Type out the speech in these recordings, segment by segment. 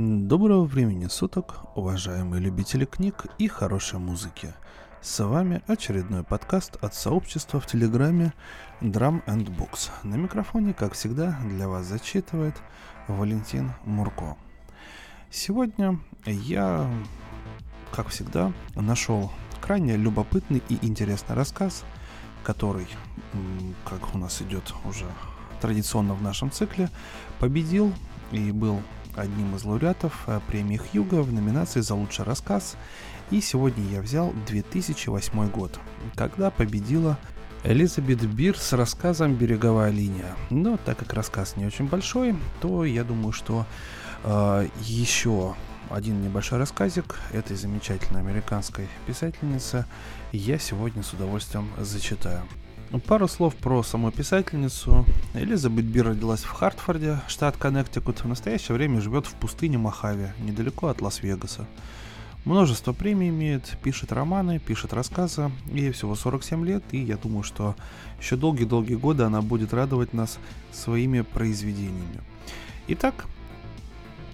Доброго времени суток, уважаемые любители книг и хорошей музыки. С вами очередной подкаст от сообщества в Телеграме Drum and Books. На микрофоне, как всегда, для вас зачитывает Валентин Мурко. Сегодня я, как всегда, нашел крайне любопытный и интересный рассказ, который, как у нас идет уже традиционно в нашем цикле, победил и был одним из лауреатов э, премии Хьюга в номинации за лучший рассказ. И сегодня я взял 2008 год, когда победила Элизабет Бир с рассказом «Береговая линия». Но так как рассказ не очень большой, то я думаю, что э, еще один небольшой рассказик этой замечательной американской писательницы я сегодня с удовольствием зачитаю. Пару слов про саму писательницу. Элизабет Бир родилась в Хартфорде, штат Коннектикут. В настоящее время живет в пустыне Мохаве, недалеко от Лас-Вегаса. Множество премий имеет, пишет романы, пишет рассказы. Ей всего 47 лет, и я думаю, что еще долгие-долгие годы она будет радовать нас своими произведениями. Итак,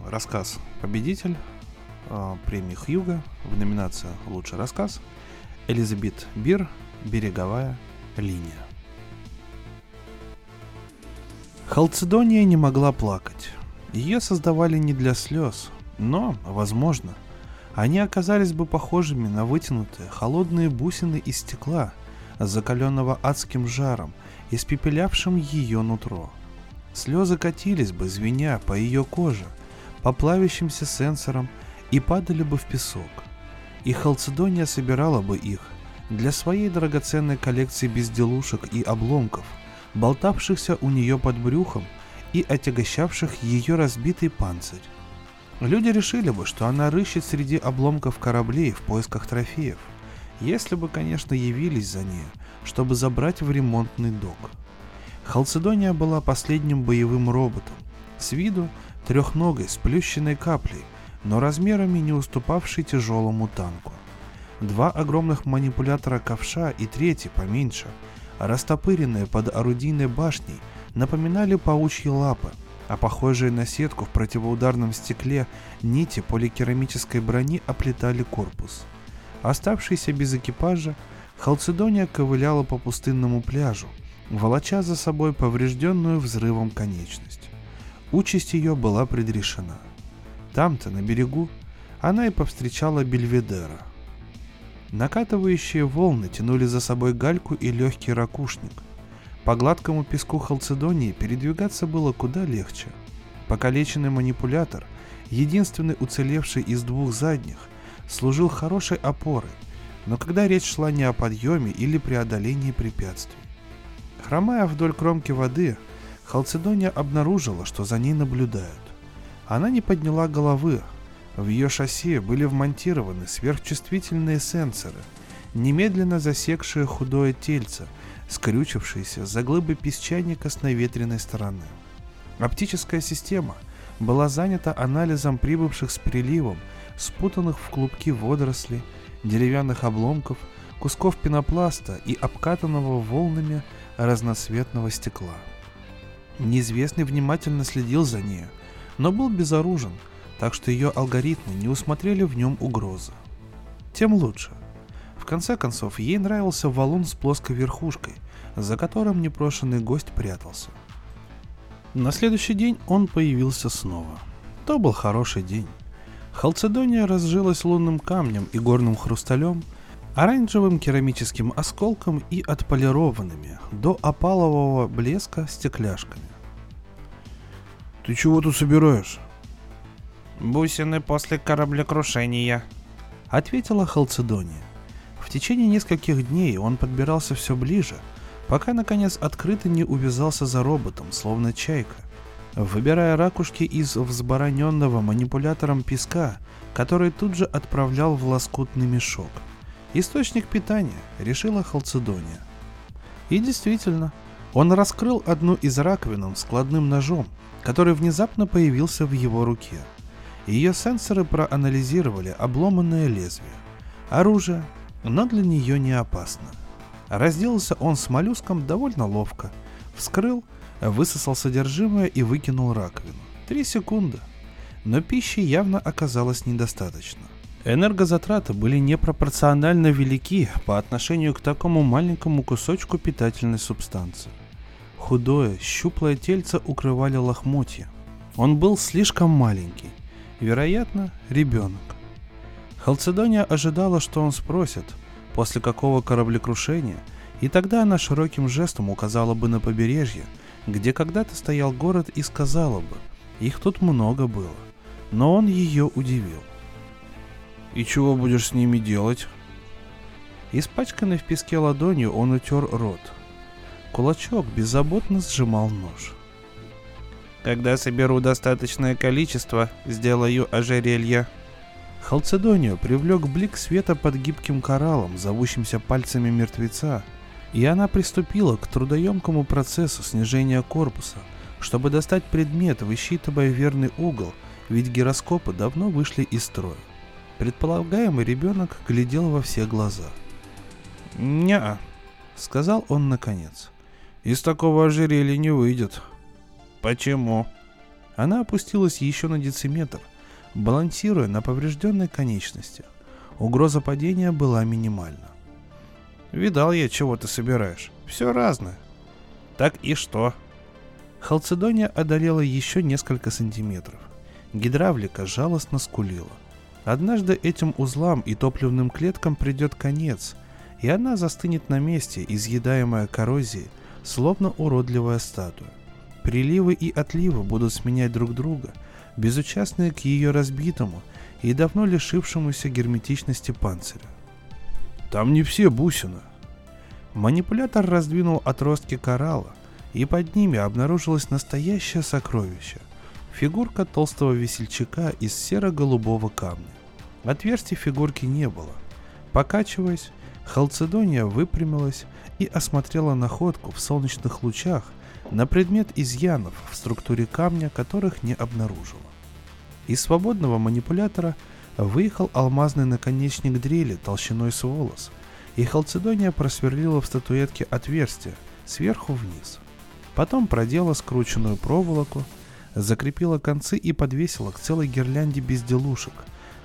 рассказ «Победитель» э, премии Хьюга в номинации «Лучший рассказ» Элизабет Бир «Береговая линия. Халцедония не могла плакать. Ее создавали не для слез, но, возможно, они оказались бы похожими на вытянутые холодные бусины из стекла, закаленного адским жаром, испепелявшим ее нутро. Слезы катились бы, звеня по ее коже, по плавящимся сенсорам и падали бы в песок. И Халцедония собирала бы их, для своей драгоценной коллекции безделушек и обломков, болтавшихся у нее под брюхом и отягощавших ее разбитый панцирь. Люди решили бы, что она рыщет среди обломков кораблей в поисках трофеев, если бы, конечно, явились за ней, чтобы забрать в ремонтный док. Халцедония была последним боевым роботом, с виду трехногой сплющенной каплей, но размерами не уступавшей тяжелому танку два огромных манипулятора ковша и третий поменьше, растопыренные под орудийной башней, напоминали паучьи лапы, а похожие на сетку в противоударном стекле нити поликерамической брони оплетали корпус. Оставшийся без экипажа, Халцедония ковыляла по пустынному пляжу, волоча за собой поврежденную взрывом конечность. Участь ее была предрешена. Там-то, на берегу, она и повстречала Бельведера – Накатывающие волны тянули за собой гальку и легкий ракушник. По гладкому песку Халцедонии передвигаться было куда легче. Покалеченный манипулятор, единственный уцелевший из двух задних, служил хорошей опорой, но когда речь шла не о подъеме или преодолении препятствий. Хромая вдоль кромки воды, Халцедония обнаружила, что за ней наблюдают. Она не подняла головы, в ее шасси были вмонтированы сверхчувствительные сенсоры, немедленно засекшие худое тельце, скрючившееся за глыбы песчаника с наветренной стороны. Оптическая система была занята анализом прибывших с приливом, спутанных в клубки водорослей, деревянных обломков, кусков пенопласта и обкатанного волнами разноцветного стекла. Неизвестный внимательно следил за нею, но был безоружен – так что ее алгоритмы не усмотрели в нем угрозы. Тем лучше. В конце концов, ей нравился валун с плоской верхушкой, за которым непрошенный гость прятался. На следующий день он появился снова. То был хороший день. Халцедония разжилась лунным камнем и горным хрусталем, оранжевым керамическим осколком и отполированными до опалового блеска стекляшками. «Ты чего тут собираешь?» «Бусины после кораблекрушения», — ответила Халцедония. В течение нескольких дней он подбирался все ближе, пока наконец открыто не увязался за роботом, словно чайка, выбирая ракушки из взбороненного манипулятором песка, который тут же отправлял в лоскутный мешок. Источник питания, решила Халцедония. И действительно, он раскрыл одну из раковин складным ножом, который внезапно появился в его руке – ее сенсоры проанализировали обломанное лезвие. Оружие, но для нее не опасно. Разделался он с моллюском довольно ловко. Вскрыл, высосал содержимое и выкинул раковину. Три секунды. Но пищи явно оказалось недостаточно. Энергозатраты были непропорционально велики по отношению к такому маленькому кусочку питательной субстанции. Худое, щуплое тельце укрывали лохмотья. Он был слишком маленький. Вероятно, ребенок. Халцедония ожидала, что он спросит, после какого кораблекрушения, и тогда она широким жестом указала бы на побережье, где когда-то стоял город и сказала бы, их тут много было. Но он ее удивил. И чего будешь с ними делать? Испачканный в песке ладонью он утер рот. Кулачок беззаботно сжимал нож. Когда соберу достаточное количество, сделаю ожерелье. Халцедонию привлек блик света под гибким кораллом, зовущимся пальцами мертвеца, и она приступила к трудоемкому процессу снижения корпуса, чтобы достать предмет, высчитывая верный угол, ведь гироскопы давно вышли из строя. Предполагаемый ребенок глядел во все глаза. «Не-а», сказал он наконец. «Из такого ожерелья не выйдет». «Почему?» Она опустилась еще на дециметр, балансируя на поврежденной конечности. Угроза падения была минимальна. «Видал я, чего ты собираешь. Все разное». «Так и что?» Халцедония одолела еще несколько сантиметров. Гидравлика жалостно скулила. Однажды этим узлам и топливным клеткам придет конец, и она застынет на месте, изъедаемая коррозией, словно уродливая статуя. Приливы и отливы будут сменять друг друга, безучастные к ее разбитому и давно лишившемуся герметичности панциря. Там не все бусины. Манипулятор раздвинул отростки коралла, и под ними обнаружилось настоящее сокровище – Фигурка толстого весельчака из серо-голубого камня. Отверстий фигурки не было. Покачиваясь, Халцедония выпрямилась и осмотрела находку в солнечных лучах на предмет изъянов в структуре камня, которых не обнаружила. Из свободного манипулятора выехал алмазный наконечник дрели толщиной с волос, и Халцедония просверлила в статуэтке отверстие сверху вниз. Потом продела скрученную проволоку, закрепила концы и подвесила к целой гирлянде безделушек,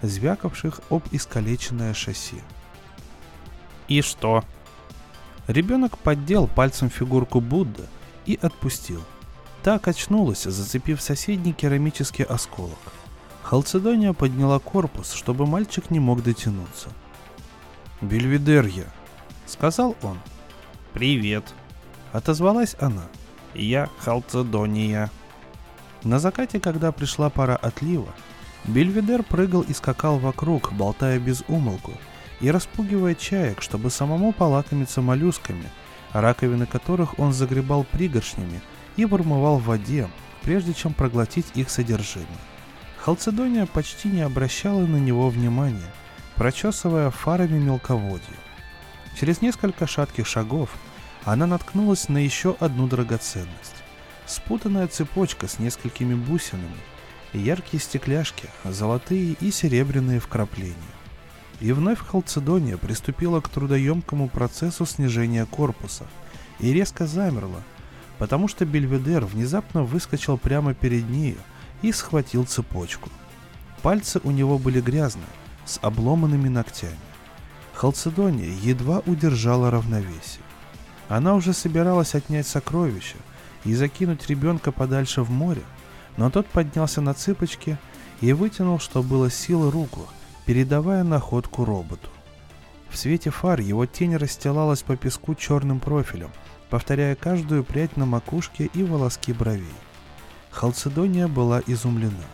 звякавших об искалеченное шасси. «И что?» Ребенок поддел пальцем фигурку Будды и отпустил. Та качнулась, зацепив соседний керамический осколок. Халцедония подняла корпус, чтобы мальчик не мог дотянуться. «Бельведерья», — сказал он. «Привет», — отозвалась она. «Я Халцедония». На закате, когда пришла пора отлива, Бельведер прыгал и скакал вокруг, болтая без умолку, и распугивая чаек, чтобы самому полакомиться моллюсками, раковины которых он загребал пригоршнями и вырмывал в воде, прежде чем проглотить их содержимое. Халцедония почти не обращала на него внимания, прочесывая фарами мелководье. Через несколько шатких шагов она наткнулась на еще одну драгоценность спутанная цепочка с несколькими бусинами, яркие стекляшки, золотые и серебряные вкрапления. И вновь Халцедония приступила к трудоемкому процессу снижения корпуса и резко замерла, потому что Бельведер внезапно выскочил прямо перед нею и схватил цепочку. Пальцы у него были грязные, с обломанными ногтями. Халцедония едва удержала равновесие. Она уже собиралась отнять сокровища, и закинуть ребенка подальше в море, но тот поднялся на цыпочки и вытянул, что было силы, руку, передавая находку роботу. В свете фар его тень расстилалась по песку черным профилем, повторяя каждую прядь на макушке и волоски бровей. Халцедония была изумлена.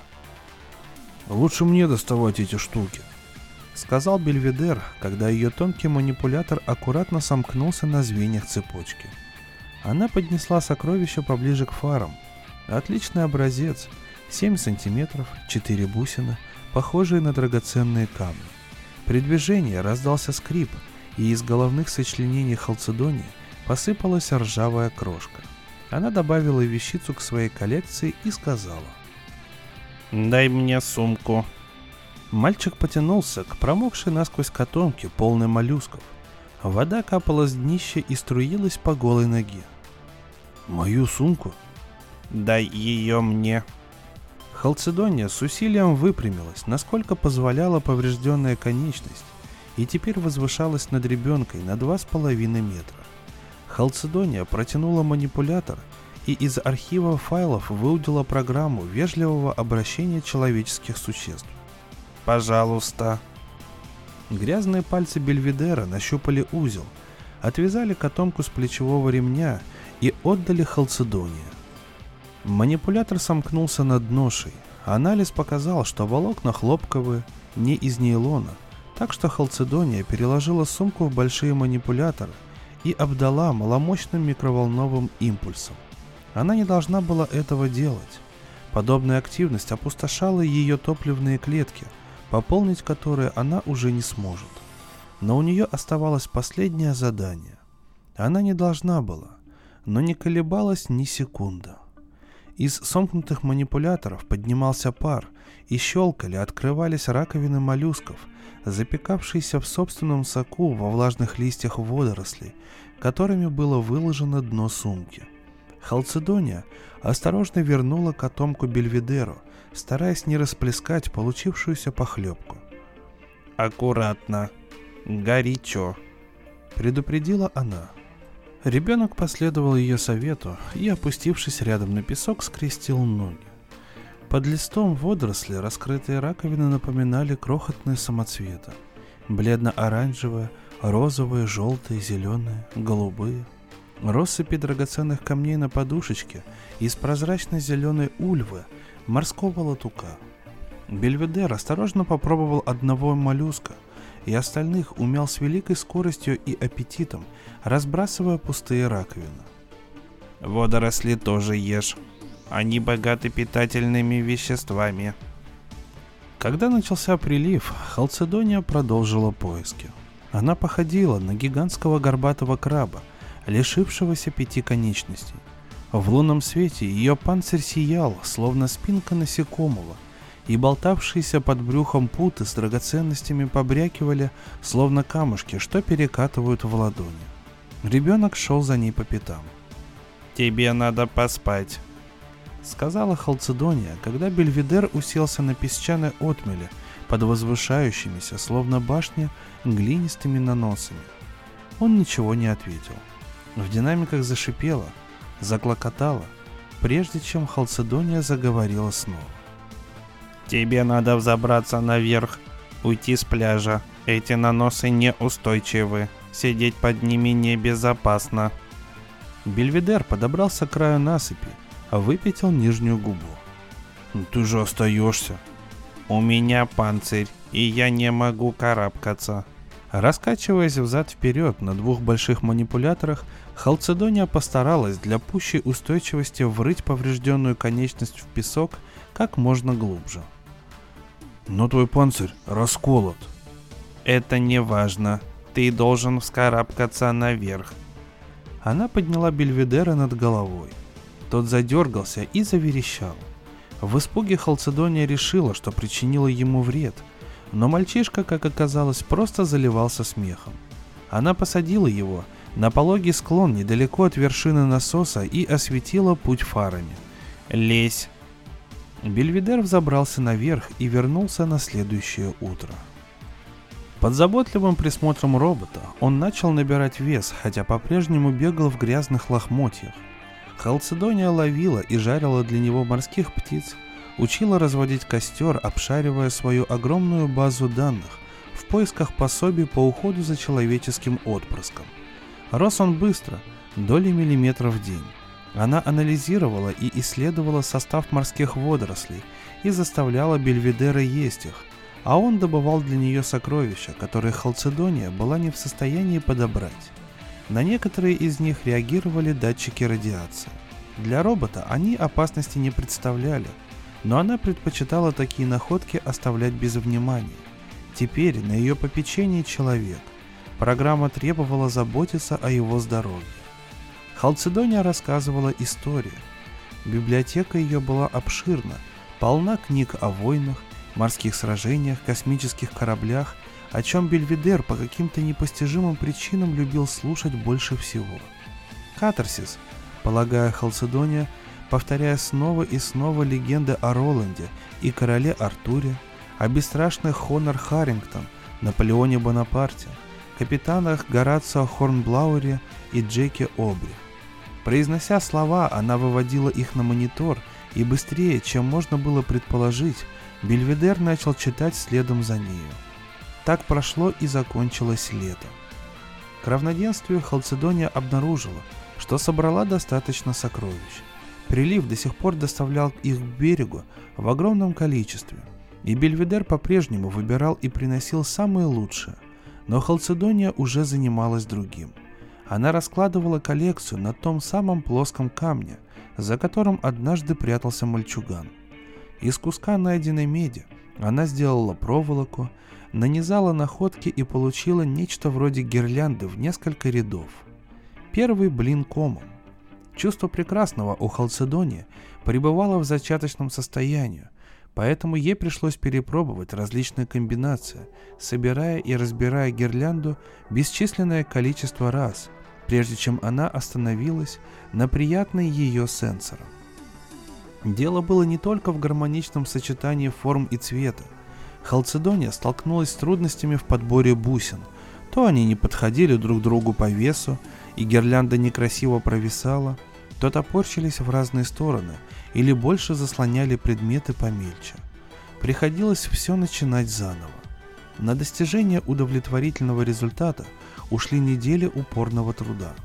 «Лучше мне доставать эти штуки», — сказал Бельведер, когда ее тонкий манипулятор аккуратно сомкнулся на звеньях цепочки — она поднесла сокровище поближе к фарам. Отличный образец. 7 сантиметров, 4 бусины, похожие на драгоценные камни. При движении раздался скрип, и из головных сочленений халцедонии посыпалась ржавая крошка. Она добавила вещицу к своей коллекции и сказала. «Дай мне сумку». Мальчик потянулся к промокшей насквозь котомке, полной моллюсков. Вода капала с днища и струилась по голой ноге. Мою сумку? Дай ее мне. Халцедония с усилием выпрямилась, насколько позволяла поврежденная конечность, и теперь возвышалась над ребенкой на два с половиной метра. Халцедония протянула манипулятор и из архива файлов выудила программу вежливого обращения человеческих существ. «Пожалуйста». Грязные пальцы Бельведера нащупали узел, отвязали котомку с плечевого ремня и отдали Халцедония. Манипулятор сомкнулся над ношей. Анализ показал, что волокна хлопковые, не из нейлона, так что Халцедония переложила сумку в большие манипуляторы и обдала маломощным микроволновым импульсом. Она не должна была этого делать. Подобная активность опустошала ее топливные клетки, пополнить которые она уже не сможет. Но у нее оставалось последнее задание. Она не должна была, но не колебалась ни секунда. Из сомкнутых манипуляторов поднимался пар, и щелкали, открывались раковины моллюсков, запекавшиеся в собственном соку во влажных листьях водорослей, которыми было выложено дно сумки. Халцедония осторожно вернула котомку Бельведеру, стараясь не расплескать получившуюся похлебку. «Аккуратно, горячо», — предупредила она. Ребенок последовал ее совету и, опустившись рядом на песок, скрестил ноги. Под листом водоросли раскрытые раковины напоминали крохотные самоцветы. Бледно-оранжевые, розовые, желтые, зеленые, голубые. Россыпи драгоценных камней на подушечке из прозрачно-зеленой ульвы морского латука. Бельведер осторожно попробовал одного моллюска, и остальных умел с великой скоростью и аппетитом, разбрасывая пустые раковины. «Водоросли тоже ешь. Они богаты питательными веществами». Когда начался прилив, Халцедония продолжила поиски. Она походила на гигантского горбатого краба, лишившегося пяти конечностей. В лунном свете ее панцирь сиял, словно спинка насекомого, и болтавшиеся под брюхом путы с драгоценностями побрякивали, словно камушки, что перекатывают в ладони. Ребенок шел за ней по пятам. «Тебе надо поспать», — сказала Халцедония, когда Бельведер уселся на песчаной отмеле под возвышающимися, словно башни, глинистыми наносами. Он ничего не ответил. В динамиках зашипело, заклокотало, прежде чем Халцедония заговорила снова. Тебе надо взобраться наверх, уйти с пляжа. Эти наносы неустойчивы. Сидеть под ними небезопасно. Бельведер подобрался к краю насыпи, а выпятил нижнюю губу. «Ты же остаешься». «У меня панцирь, и я не могу карабкаться». Раскачиваясь взад-вперед на двух больших манипуляторах, Халцедония постаралась для пущей устойчивости врыть поврежденную конечность в песок как можно глубже. Но твой панцирь расколот. Это не важно. Ты должен вскарабкаться наверх. Она подняла Бельведера над головой. Тот задергался и заверещал. В испуге Халцедония решила, что причинила ему вред, но мальчишка, как оказалось, просто заливался смехом. Она посадила его на пологий склон недалеко от вершины насоса и осветила путь фарами. «Лезь!» Бельведер взобрался наверх и вернулся на следующее утро. Под заботливым присмотром робота он начал набирать вес, хотя по-прежнему бегал в грязных лохмотьях. Халцедония ловила и жарила для него морских птиц, учила разводить костер, обшаривая свою огромную базу данных в поисках пособий по уходу за человеческим отпрыском. Рос он быстро, доли миллиметров в день. Она анализировала и исследовала состав морских водорослей и заставляла Бельведера есть их, а он добывал для нее сокровища, которые Халцедония была не в состоянии подобрать. На некоторые из них реагировали датчики радиации. Для робота они опасности не представляли, но она предпочитала такие находки оставлять без внимания. Теперь на ее попечении человек. Программа требовала заботиться о его здоровье. Халцедония рассказывала истории. Библиотека ее была обширна, полна книг о войнах, морских сражениях, космических кораблях, о чем Бельведер по каким-то непостижимым причинам любил слушать больше всего. Катарсис, полагая Халцедония, повторяя снова и снова легенды о Роланде и короле Артуре, о бесстрашных Хонор Харрингтон, Наполеоне Бонапарте, капитанах Горацио Хорнблауэре и Джеке Обри. Произнося слова, она выводила их на монитор, и быстрее, чем можно было предположить, Бельведер начал читать следом за нею. Так прошло и закончилось лето. К равноденствию Халцедония обнаружила, что собрала достаточно сокровищ. Прилив до сих пор доставлял их к берегу в огромном количестве, и Бельведер по-прежнему выбирал и приносил самые лучшие. Но Халцедония уже занималась другим. Она раскладывала коллекцию на том самом плоском камне, за которым однажды прятался мальчуган. Из куска найденной меди она сделала проволоку, нанизала находки и получила нечто вроде гирлянды в несколько рядов. Первый блин комом. Чувство прекрасного у Халцедония пребывало в зачаточном состоянии, поэтому ей пришлось перепробовать различные комбинации, собирая и разбирая гирлянду бесчисленное количество раз, прежде чем она остановилась на приятной ее сенсором. Дело было не только в гармоничном сочетании форм и цвета. Халцедония столкнулась с трудностями в подборе бусин. То они не подходили друг другу по весу, и гирлянда некрасиво провисала, то топорщились в разные стороны или больше заслоняли предметы помельче. Приходилось все начинать заново. На достижение удовлетворительного результата ушли недели упорного труда.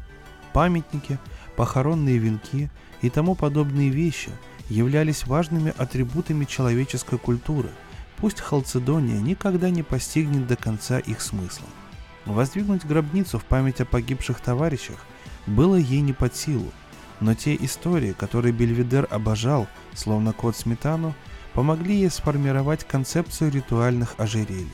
Памятники, похоронные венки и тому подобные вещи – являлись важными атрибутами человеческой культуры, пусть Халцедония никогда не постигнет до конца их смысла. Воздвигнуть гробницу в память о погибших товарищах было ей не под силу, но те истории, которые Бельведер обожал, словно кот сметану, помогли ей сформировать концепцию ритуальных ожерелий.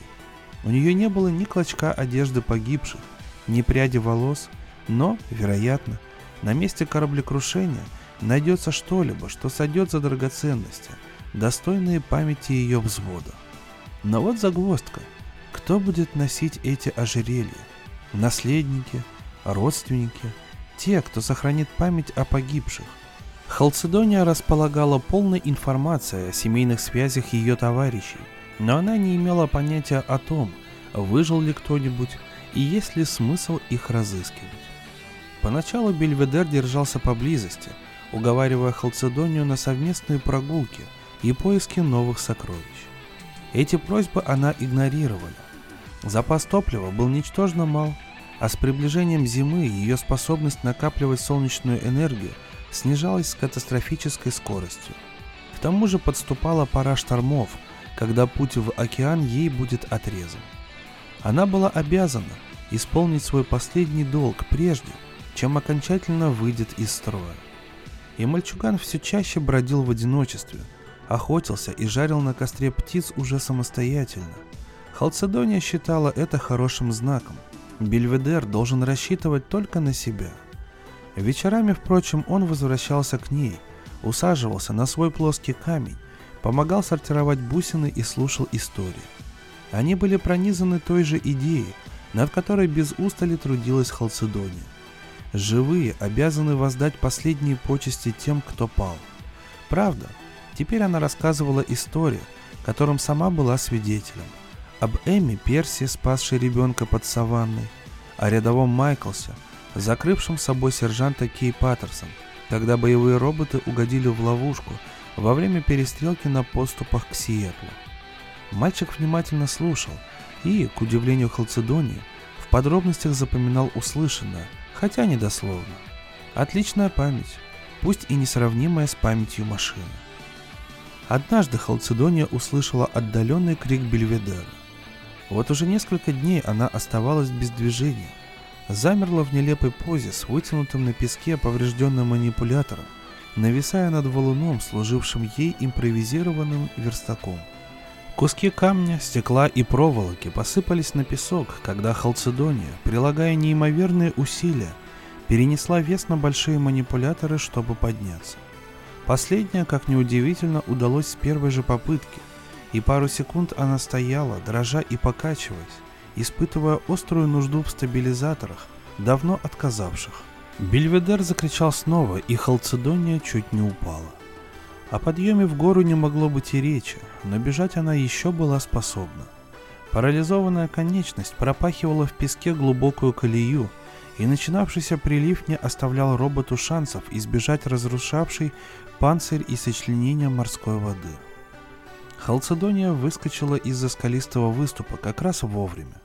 У нее не было ни клочка одежды погибших, ни пряди волос, но, вероятно, на месте кораблекрушения – найдется что-либо, что сойдет за драгоценности, достойные памяти ее взвода. Но вот загвоздка. Кто будет носить эти ожерелья? Наследники, родственники, те, кто сохранит память о погибших. Халцедония располагала полной информацией о семейных связях ее товарищей, но она не имела понятия о том, выжил ли кто-нибудь и есть ли смысл их разыскивать. Поначалу Бельведер держался поблизости – уговаривая Халцедонию на совместные прогулки и поиски новых сокровищ. Эти просьбы она игнорировала. Запас топлива был ничтожно мал, а с приближением зимы ее способность накапливать солнечную энергию снижалась с катастрофической скоростью. К тому же подступала пора штормов, когда путь в океан ей будет отрезан. Она была обязана исполнить свой последний долг прежде, чем окончательно выйдет из строя и мальчуган все чаще бродил в одиночестве, охотился и жарил на костре птиц уже самостоятельно. Халцедония считала это хорошим знаком. Бельведер должен рассчитывать только на себя. Вечерами, впрочем, он возвращался к ней, усаживался на свой плоский камень, помогал сортировать бусины и слушал истории. Они были пронизаны той же идеей, над которой без устали трудилась Халцедония. Живые обязаны воздать последние почести тем, кто пал. Правда, теперь она рассказывала историю, которым сама была свидетелем. Об Эми Перси, спасшей ребенка под саванной, о рядовом Майклсе, закрывшем собой сержанта Кей Паттерсон, когда боевые роботы угодили в ловушку во время перестрелки на подступах к Сиэтлу. Мальчик внимательно слушал и, к удивлению Халцедонии, в подробностях запоминал услышанное, хотя недословно. Отличная память, пусть и несравнимая с памятью машины. Однажды Халцедония услышала отдаленный крик Бельведера. Вот уже несколько дней она оставалась без движения, замерла в нелепой позе с вытянутым на песке поврежденным манипулятором, нависая над валуном, служившим ей импровизированным верстаком. Куски камня, стекла и проволоки посыпались на песок, когда Халцедония, прилагая неимоверные усилия, перенесла вес на большие манипуляторы, чтобы подняться. Последнее, как неудивительно, удалось с первой же попытки, и пару секунд она стояла, дрожа и покачиваясь, испытывая острую нужду в стабилизаторах, давно отказавших. Бельведер закричал снова, и Халцедония чуть не упала. О подъеме в гору не могло быть и речи, но бежать она еще была способна. Парализованная конечность пропахивала в песке глубокую колею, и начинавшийся прилив не оставлял роботу шансов избежать разрушавшей панцирь и сочленения морской воды. Халцедония выскочила из-за скалистого выступа как раз вовремя.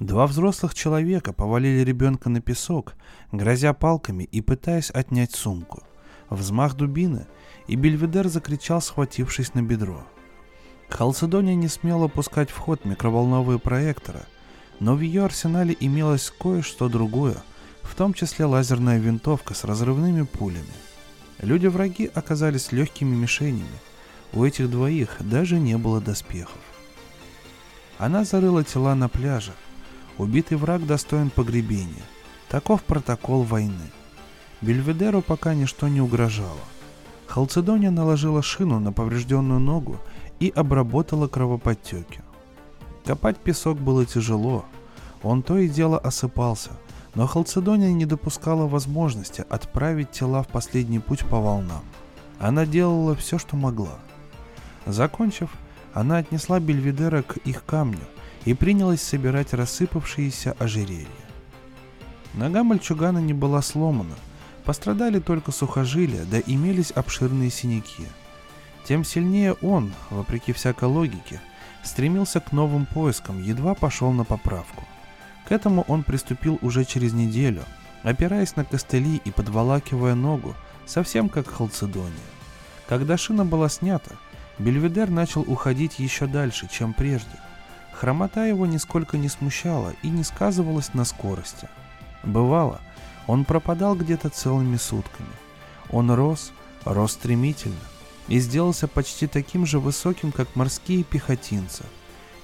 Два взрослых человека повалили ребенка на песок, грозя палками и пытаясь отнять сумку. Взмах дубины, и Бельведер закричал, схватившись на бедро. Халцедония не смела пускать в ход микроволновые проекторы, но в ее арсенале имелось кое-что другое, в том числе лазерная винтовка с разрывными пулями. Люди-враги оказались легкими мишенями. У этих двоих даже не было доспехов. Она зарыла тела на пляже, Убитый враг достоин погребения. Таков протокол войны. Бельведеру пока ничто не угрожало. Халцедония наложила шину на поврежденную ногу и обработала кровоподтеки. Копать песок было тяжело. Он то и дело осыпался, но Халцедония не допускала возможности отправить тела в последний путь по волнам. Она делала все, что могла. Закончив, она отнесла Бельведера к их камню – и принялась собирать рассыпавшиеся ожерелья. Нога мальчугана не была сломана, пострадали только сухожилия, да имелись обширные синяки. Тем сильнее он, вопреки всякой логике, стремился к новым поискам, едва пошел на поправку. К этому он приступил уже через неделю, опираясь на костыли и подволакивая ногу, совсем как Халцедония. Когда шина была снята, Бельведер начал уходить еще дальше, чем прежде – Хромота его нисколько не смущала и не сказывалась на скорости. Бывало, он пропадал где-то целыми сутками. Он рос, рос стремительно и сделался почти таким же высоким, как морские пехотинцы,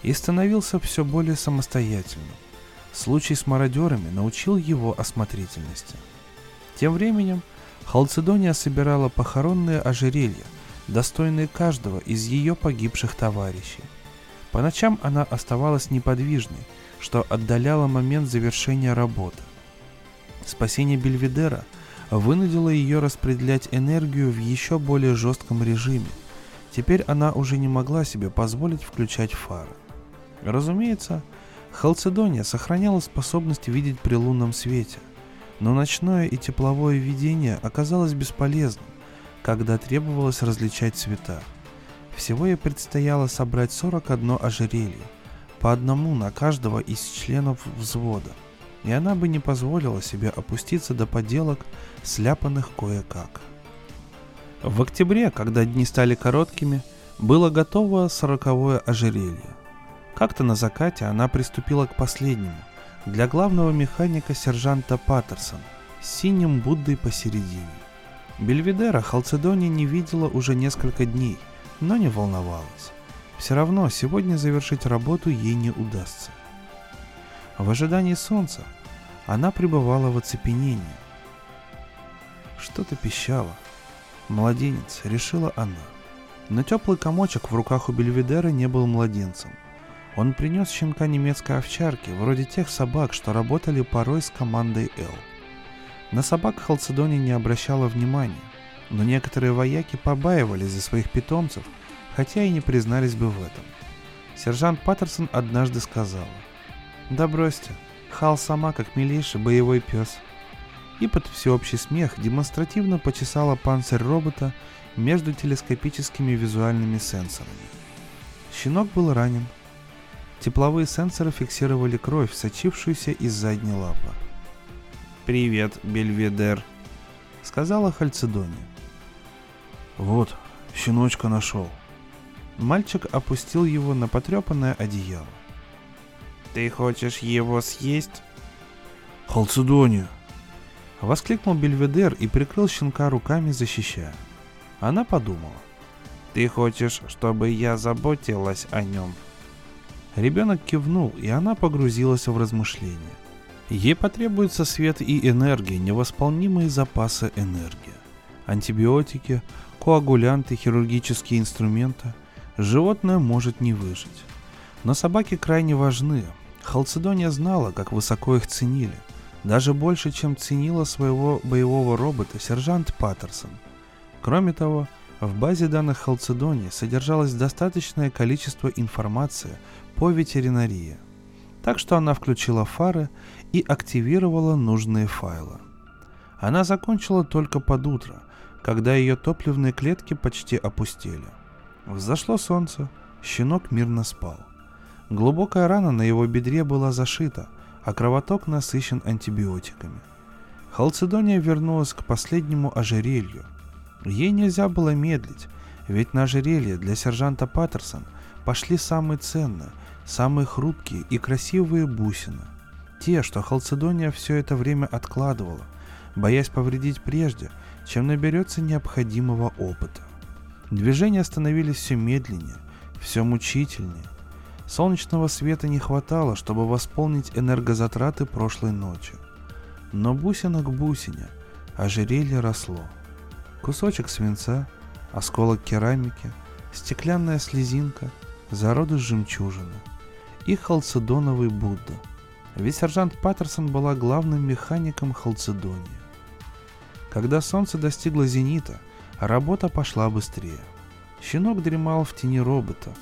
и становился все более самостоятельным. Случай с мародерами научил его осмотрительности. Тем временем Халцедония собирала похоронные ожерелья, достойные каждого из ее погибших товарищей – по ночам она оставалась неподвижной, что отдаляло момент завершения работы. Спасение Бельведера вынудило ее распределять энергию в еще более жестком режиме. Теперь она уже не могла себе позволить включать фары. Разумеется, Халцедония сохраняла способность видеть при лунном свете, но ночное и тепловое видение оказалось бесполезным, когда требовалось различать цвета. Всего ей предстояло собрать 41 ожерелье, по одному на каждого из членов взвода, и она бы не позволила себе опуститься до поделок, сляпанных кое-как. В октябре, когда дни стали короткими, было готово сороковое ожерелье. Как-то на закате она приступила к последнему, для главного механика сержанта Паттерсон, с синим Буддой посередине. Бельведера Халцедония не видела уже несколько дней – но не волновалась. Все равно сегодня завершить работу ей не удастся. В ожидании солнца она пребывала в оцепенении. Что-то пищало. Младенец, решила она. Но теплый комочек в руках у Бельведера не был младенцем. Он принес щенка немецкой овчарки, вроде тех собак, что работали порой с командой Л. На собак Халцедония не обращала внимания, но некоторые вояки побаивались за своих питомцев, хотя и не признались бы в этом. Сержант Паттерсон однажды сказала, «Да бросьте, Хал сама как милейший боевой пес». И под всеобщий смех демонстративно почесала панцирь робота между телескопическими визуальными сенсорами. Щенок был ранен. Тепловые сенсоры фиксировали кровь, сочившуюся из задней лапы. «Привет, Бельведер», — сказала Хальцедония. Вот, щеночка нашел. Мальчик опустил его на потрепанное одеяло. Ты хочешь его съесть? Халцедония! Воскликнул Бельведер и прикрыл щенка руками, защищая. Она подумала. Ты хочешь, чтобы я заботилась о нем? Ребенок кивнул, и она погрузилась в размышления. Ей потребуется свет и энергия, невосполнимые запасы энергии. Антибиотики, коагулянты, хирургические инструменты, животное может не выжить. Но собаки крайне важны. Халцедония знала, как высоко их ценили. Даже больше, чем ценила своего боевого робота сержант Паттерсон. Кроме того, в базе данных Халцедонии содержалось достаточное количество информации по ветеринарии. Так что она включила фары и активировала нужные файлы. Она закончила только под утро, когда ее топливные клетки почти опустели. Взошло солнце, щенок мирно спал. Глубокая рана на его бедре была зашита, а кровоток насыщен антибиотиками. Халцедония вернулась к последнему ожерелью. Ей нельзя было медлить, ведь на ожерелье для сержанта Паттерсон пошли самые ценные, самые хрупкие и красивые бусины. Те, что Халцедония все это время откладывала, боясь повредить прежде, чем наберется необходимого опыта. Движения становились все медленнее, все мучительнее. Солнечного света не хватало, чтобы восполнить энергозатраты прошлой ночи. Но бусина к бусине, ожерелье росло. Кусочек свинца, осколок керамики, стеклянная слезинка, зародыш жемчужины и халцедоновый Будда. Ведь сержант Паттерсон была главным механиком Халцедонии. Когда солнце достигло зенита, работа пошла быстрее. Щенок дремал в тени робота.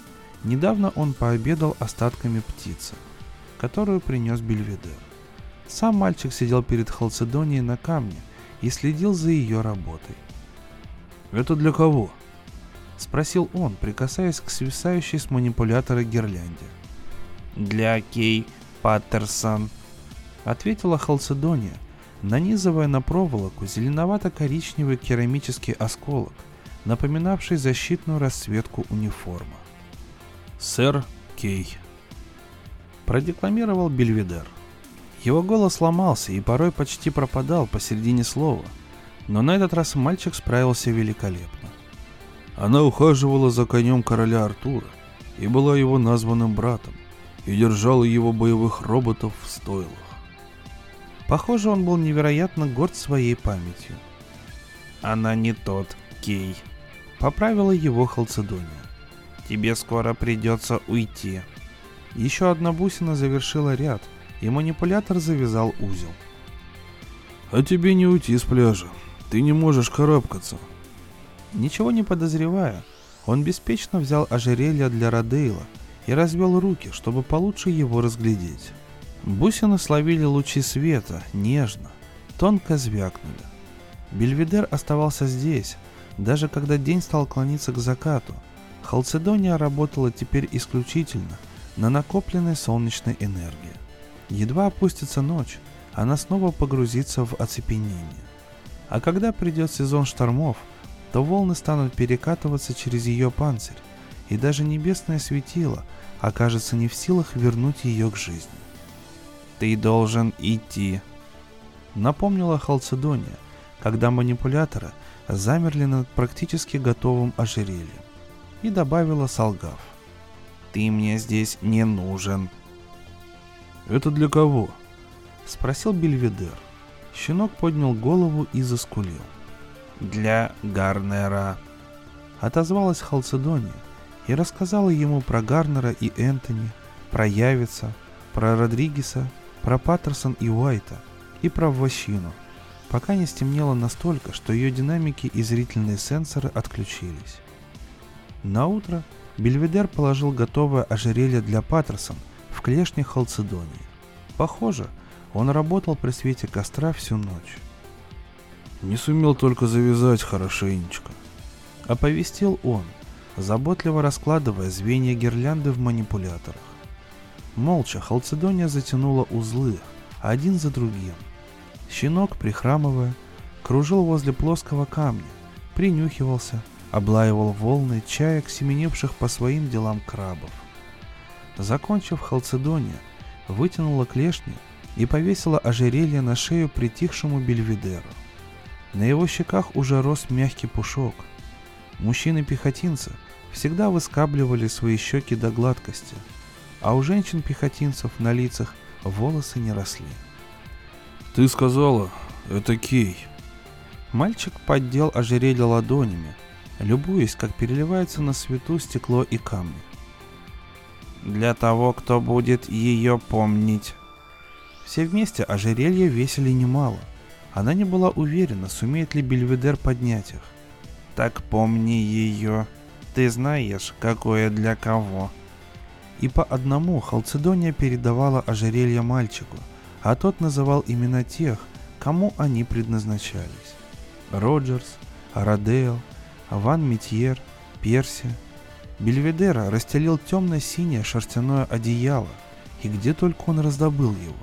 Недавно он пообедал остатками птицы, которую принес Бельведер. Сам мальчик сидел перед Халцедонией на камне и следил за ее работой. «Это для кого?» — спросил он, прикасаясь к свисающей с манипулятора гирлянде. «Для Кей Паттерсон», — ответила Халцедония, нанизывая на проволоку зеленовато-коричневый керамический осколок, напоминавший защитную расцветку униформы. «Сэр Кей», — продекламировал Бельведер. Его голос ломался и порой почти пропадал посередине слова, но на этот раз мальчик справился великолепно. Она ухаживала за конем короля Артура и была его названным братом, и держала его боевых роботов в стойлах. Похоже, он был невероятно горд своей памятью. «Она не тот, Кей», — поправила его Халцедония. «Тебе скоро придется уйти». Еще одна бусина завершила ряд, и манипулятор завязал узел. «А тебе не уйти с пляжа. Ты не можешь карабкаться». Ничего не подозревая, он беспечно взял ожерелье для Родейла и развел руки, чтобы получше его разглядеть. Бусины словили лучи света, нежно, тонко звякнули. Бельведер оставался здесь, даже когда день стал клониться к закату. Халцедония работала теперь исключительно на накопленной солнечной энергии. Едва опустится ночь, она снова погрузится в оцепенение. А когда придет сезон штормов, то волны станут перекатываться через ее панцирь, и даже небесное светило окажется не в силах вернуть ее к жизни. Ты должен идти. Напомнила Халцедония, когда манипуляторы замерли над практически готовым ожерельем. И добавила, солгав. Ты мне здесь не нужен. Это для кого? Спросил Бельведер. Щенок поднял голову и заскулил. Для Гарнера. Отозвалась Халцедония и рассказала ему про Гарнера и Энтони, про Явица, про Родригеса про Паттерсон и Уайта и про Вощину, пока не стемнело настолько, что ее динамики и зрительные сенсоры отключились. На утро Бельведер положил готовое ожерелье для Паттерсон в клешне Халцедонии. Похоже, он работал при свете костра всю ночь. «Не сумел только завязать хорошенечко», — оповестил он, заботливо раскладывая звенья гирлянды в манипуляторах. Молча Халцедония затянула узлы, один за другим. Щенок, прихрамывая, кружил возле плоского камня, принюхивался, облаивал волны чаек, семенивших по своим делам крабов. Закончив Халцедония, вытянула клешни и повесила ожерелье на шею притихшему Бельведеру. На его щеках уже рос мягкий пушок. Мужчины-пехотинцы всегда выскабливали свои щеки до гладкости – а у женщин-пехотинцев на лицах волосы не росли. «Ты сказала, это Кей». Мальчик поддел ожерелье ладонями, любуясь, как переливается на свету стекло и камни. «Для того, кто будет ее помнить». Все вместе ожерелья весили немало. Она не была уверена, сумеет ли Бельведер поднять их. Так помни ее. Ты знаешь, какое для кого. И по одному Халцедония передавала ожерелье мальчику, а тот называл имена тех, кому они предназначались. Роджерс, Родейл, Ван Митьер, Перси. Бельведера расстелил темно-синее шерстяное одеяло, и где только он раздобыл его.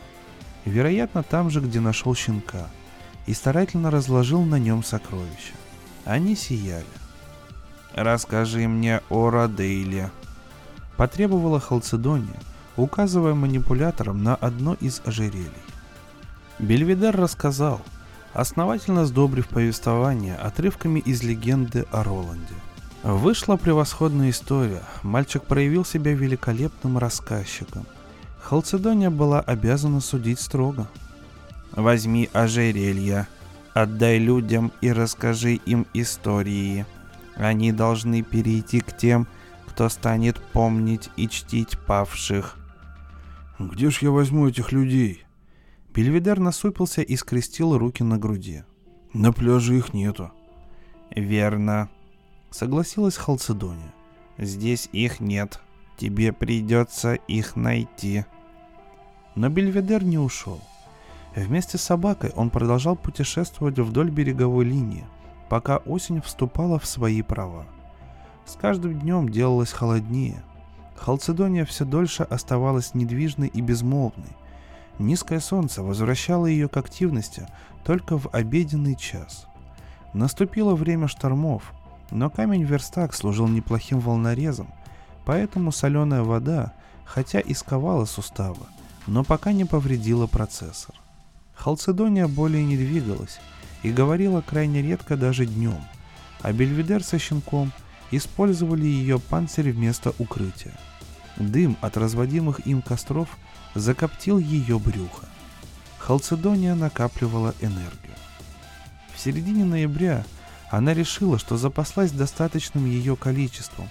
Вероятно, там же, где нашел щенка, и старательно разложил на нем сокровища. Они сияли. «Расскажи мне о Родейле», — потребовала Халцедония, указывая манипулятором на одно из ожерелий. Бельведер рассказал, основательно сдобрив повествование отрывками из легенды о Роланде. Вышла превосходная история, мальчик проявил себя великолепным рассказчиком. Халцедония была обязана судить строго. «Возьми ожерелья, отдай людям и расскажи им истории. Они должны перейти к тем, кто станет помнить и чтить павших». «Где ж я возьму этих людей?» Бельведер насупился и скрестил руки на груди. «На пляже их нету». «Верно», — согласилась Халцедония. «Здесь их нет. Тебе придется их найти». Но Бельведер не ушел. Вместе с собакой он продолжал путешествовать вдоль береговой линии, пока осень вступала в свои права. С каждым днем делалось холоднее. Халцедония все дольше оставалась недвижной и безмолвной. Низкое солнце возвращало ее к активности только в обеденный час. Наступило время штормов, но камень-верстак служил неплохим волнорезом, поэтому соленая вода, хотя и сковала суставы, но пока не повредила процессор. Халцедония более не двигалась и говорила крайне редко даже днем, а Бельведер со щенком использовали ее панцирь вместо укрытия. Дым от разводимых им костров закоптил ее брюхо. Халцедония накапливала энергию. В середине ноября она решила, что запаслась достаточным ее количеством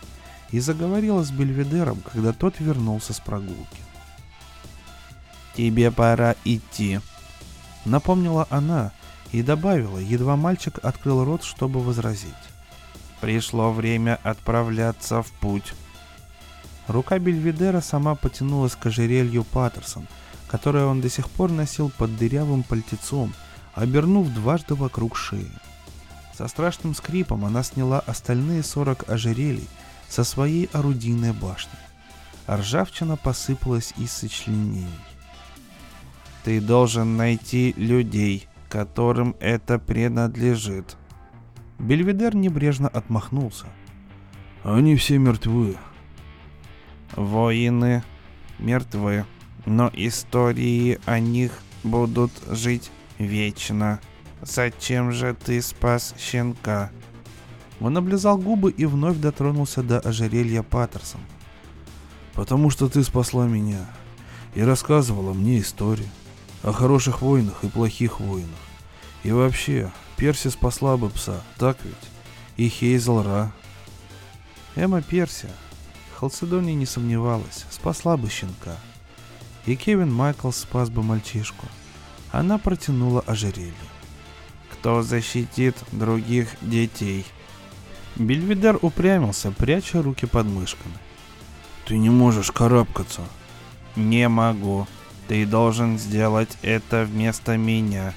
и заговорила с Бельведером, когда тот вернулся с прогулки. «Тебе пора идти», — напомнила она и добавила, едва мальчик открыл рот, чтобы возразить. «Пришло время отправляться в путь». Рука Бельведера сама потянулась к ожерелью Паттерсон, которое он до сих пор носил под дырявым пальтецом, обернув дважды вокруг шеи. Со страшным скрипом она сняла остальные 40 ожерелий со своей орудийной башни. Ржавчина посыпалась из сочленений. Ты должен найти людей, которым это принадлежит. Бельведер небрежно отмахнулся. Они все мертвы. Воины мертвы, но истории о них будут жить вечно. Зачем же ты спас щенка? Он облизал губы и вновь дотронулся до ожерелья Паттерсон. «Потому что ты спасла меня и рассказывала мне историю о хороших воинах и плохих воинах. И вообще, Перси спасла бы пса, так ведь? И Хейзел Ра. Эмма Перси, Халцедония не сомневалась, спасла бы щенка. И Кевин Майклс спас бы мальчишку. Она протянула ожерелье. Кто защитит других детей? Бельведер упрямился, пряча руки под мышками. Ты не можешь карабкаться. Не могу. Ты должен сделать это вместо меня.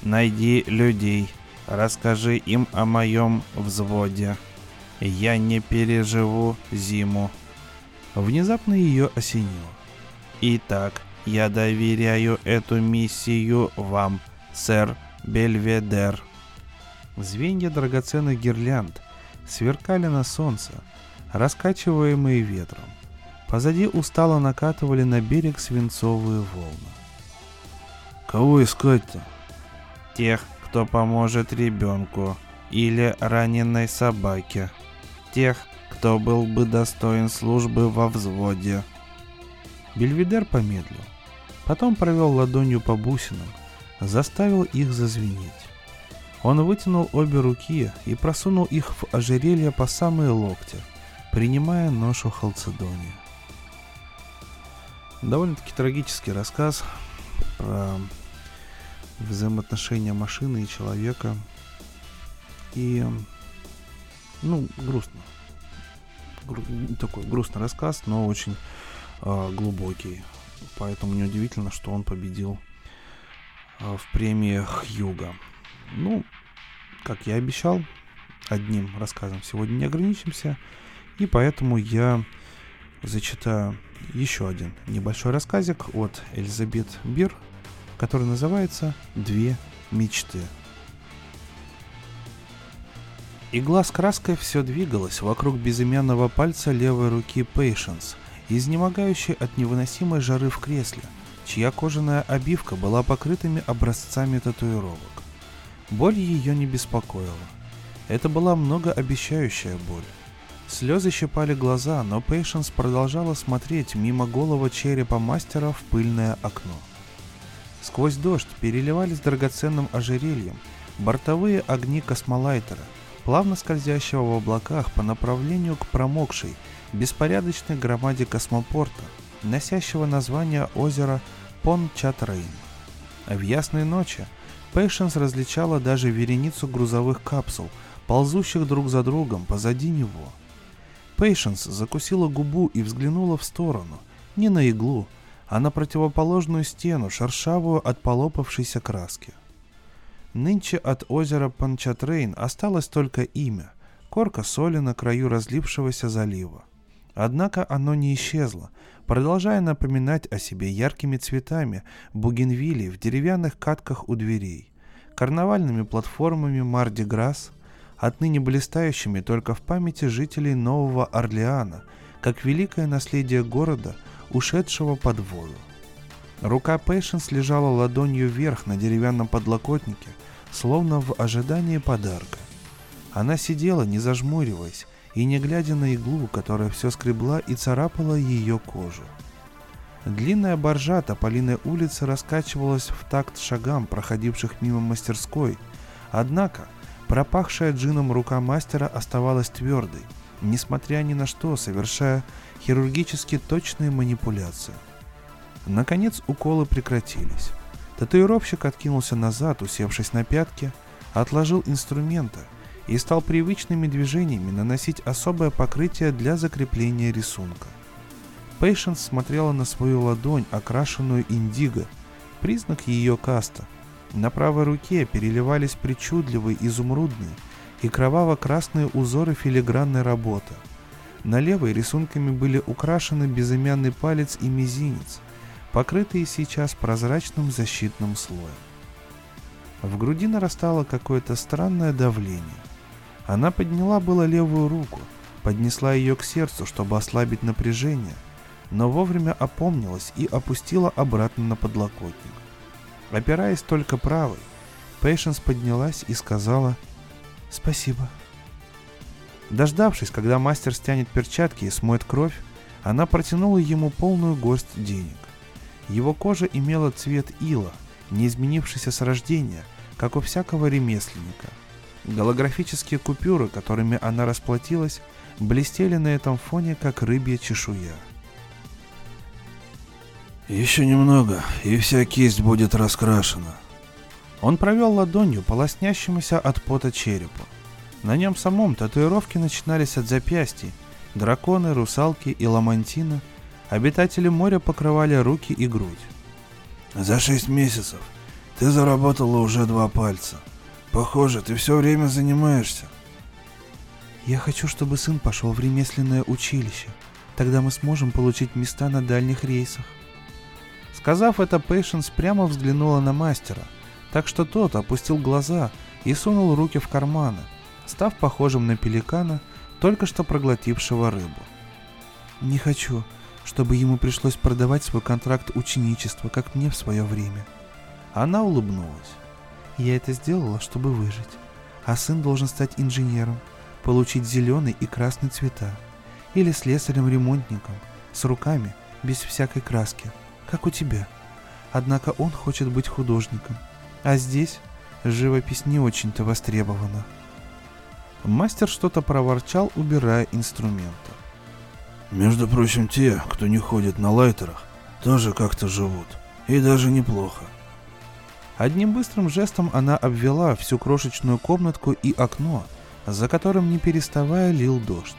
Найди людей, расскажи им о моем взводе. Я не переживу зиму. Внезапно ее осенило. Итак, я доверяю эту миссию вам, сэр Бельведер. Звенья драгоценных гирлянд сверкали на солнце, раскачиваемые ветром. Позади устало накатывали на берег свинцовые волны. Кого искать-то? Тех, кто поможет ребенку или раненой собаке. Тех, кто был бы достоин службы во взводе. Бельведер помедлил. Потом провел ладонью по бусинам, заставил их зазвенеть. Он вытянул обе руки и просунул их в ожерелье по самые локти, принимая ношу халцедония. Довольно-таки трагический рассказ. про взаимоотношения машины и человека. И, ну, грустно. Гру- такой грустный рассказ, но очень э, глубокий. Поэтому неудивительно, что он победил э, в премиях Юга. Ну, как я обещал, одним рассказом сегодня не ограничимся. И поэтому я зачитаю еще один небольшой рассказик от Элизабет Бир, который называется «Две мечты». Игла с краской все двигалась вокруг безымянного пальца левой руки Пейшенс, изнемогающей от невыносимой жары в кресле, чья кожаная обивка была покрытыми образцами татуировок. Боль ее не беспокоила. Это была многообещающая боль. Слезы щипали глаза, но Пейшенс продолжала смотреть мимо голого черепа мастера в пыльное окно. Сквозь дождь переливались драгоценным ожерельем бортовые огни космолайтера, плавно скользящего в облаках по направлению к промокшей, беспорядочной громаде космопорта, носящего название озера Пон-Чат-Рейн. В ясные ночи Пейшенс различала даже вереницу грузовых капсул, ползущих друг за другом позади него. Пейшенс закусила губу и взглянула в сторону, не на иглу, а на противоположную стену, шершавую от полопавшейся краски. Нынче от озера Панчатрейн осталось только имя — корка соли на краю разлившегося залива. Однако оно не исчезло, продолжая напоминать о себе яркими цветами бугенвилей в деревянных катках у дверей, карнавальными платформами Марди Грасс, отныне блистающими только в памяти жителей Нового Орлеана, как великое наследие города, ушедшего под воду. Рука Пейшенс лежала ладонью вверх на деревянном подлокотнике, словно в ожидании подарка. Она сидела, не зажмуриваясь, и не глядя на иглу, которая все скребла и царапала ее кожу. Длинная боржа тополиной улицы раскачивалась в такт шагам, проходивших мимо мастерской, однако пропахшая джином рука мастера оставалась твердой, несмотря ни на что, совершая хирургически точные манипуляции. Наконец уколы прекратились. Татуировщик откинулся назад, усевшись на пятки, отложил инструменты и стал привычными движениями наносить особое покрытие для закрепления рисунка. Пейшенс смотрела на свою ладонь, окрашенную индиго, признак ее каста. На правой руке переливались причудливые изумрудные и кроваво-красные узоры филигранной работы. На левой рисунками были украшены безымянный палец и мизинец, покрытые сейчас прозрачным защитным слоем. В груди нарастало какое-то странное давление. Она подняла было левую руку, поднесла ее к сердцу, чтобы ослабить напряжение, но вовремя опомнилась и опустила обратно на подлокотник. Опираясь только правой, Пейшенс поднялась и сказала «Спасибо». Дождавшись, когда мастер стянет перчатки и смоет кровь, она протянула ему полную горсть денег. Его кожа имела цвет ила, не изменившийся с рождения, как у всякого ремесленника. Голографические купюры, которыми она расплатилась, блестели на этом фоне, как рыбья чешуя. Еще немного, и вся кисть будет раскрашена. Он провел ладонью по лоснящемуся от пота черепу. На нем самом татуировки начинались от запястий. Драконы, русалки и ламантины. Обитатели моря покрывали руки и грудь. За шесть месяцев ты заработала уже два пальца. Похоже, ты все время занимаешься. Я хочу, чтобы сын пошел в ремесленное училище. Тогда мы сможем получить места на дальних рейсах. Сказав это, Пейшенс прямо взглянула на мастера, так что тот опустил глаза и сунул руки в карманы, став похожим на пеликана, только что проглотившего рыбу. «Не хочу, чтобы ему пришлось продавать свой контракт ученичества, как мне в свое время». Она улыбнулась. «Я это сделала, чтобы выжить. А сын должен стать инженером, получить зеленый и красный цвета. Или слесарем-ремонтником, с руками, без всякой краски, как у тебя. Однако он хочет быть художником. А здесь живопись не очень-то востребована». Мастер что-то проворчал, убирая инструменты. Между прочим, те, кто не ходит на лайтерах, тоже как-то живут. И даже неплохо. Одним быстрым жестом она обвела всю крошечную комнатку и окно, за которым не переставая лил дождь.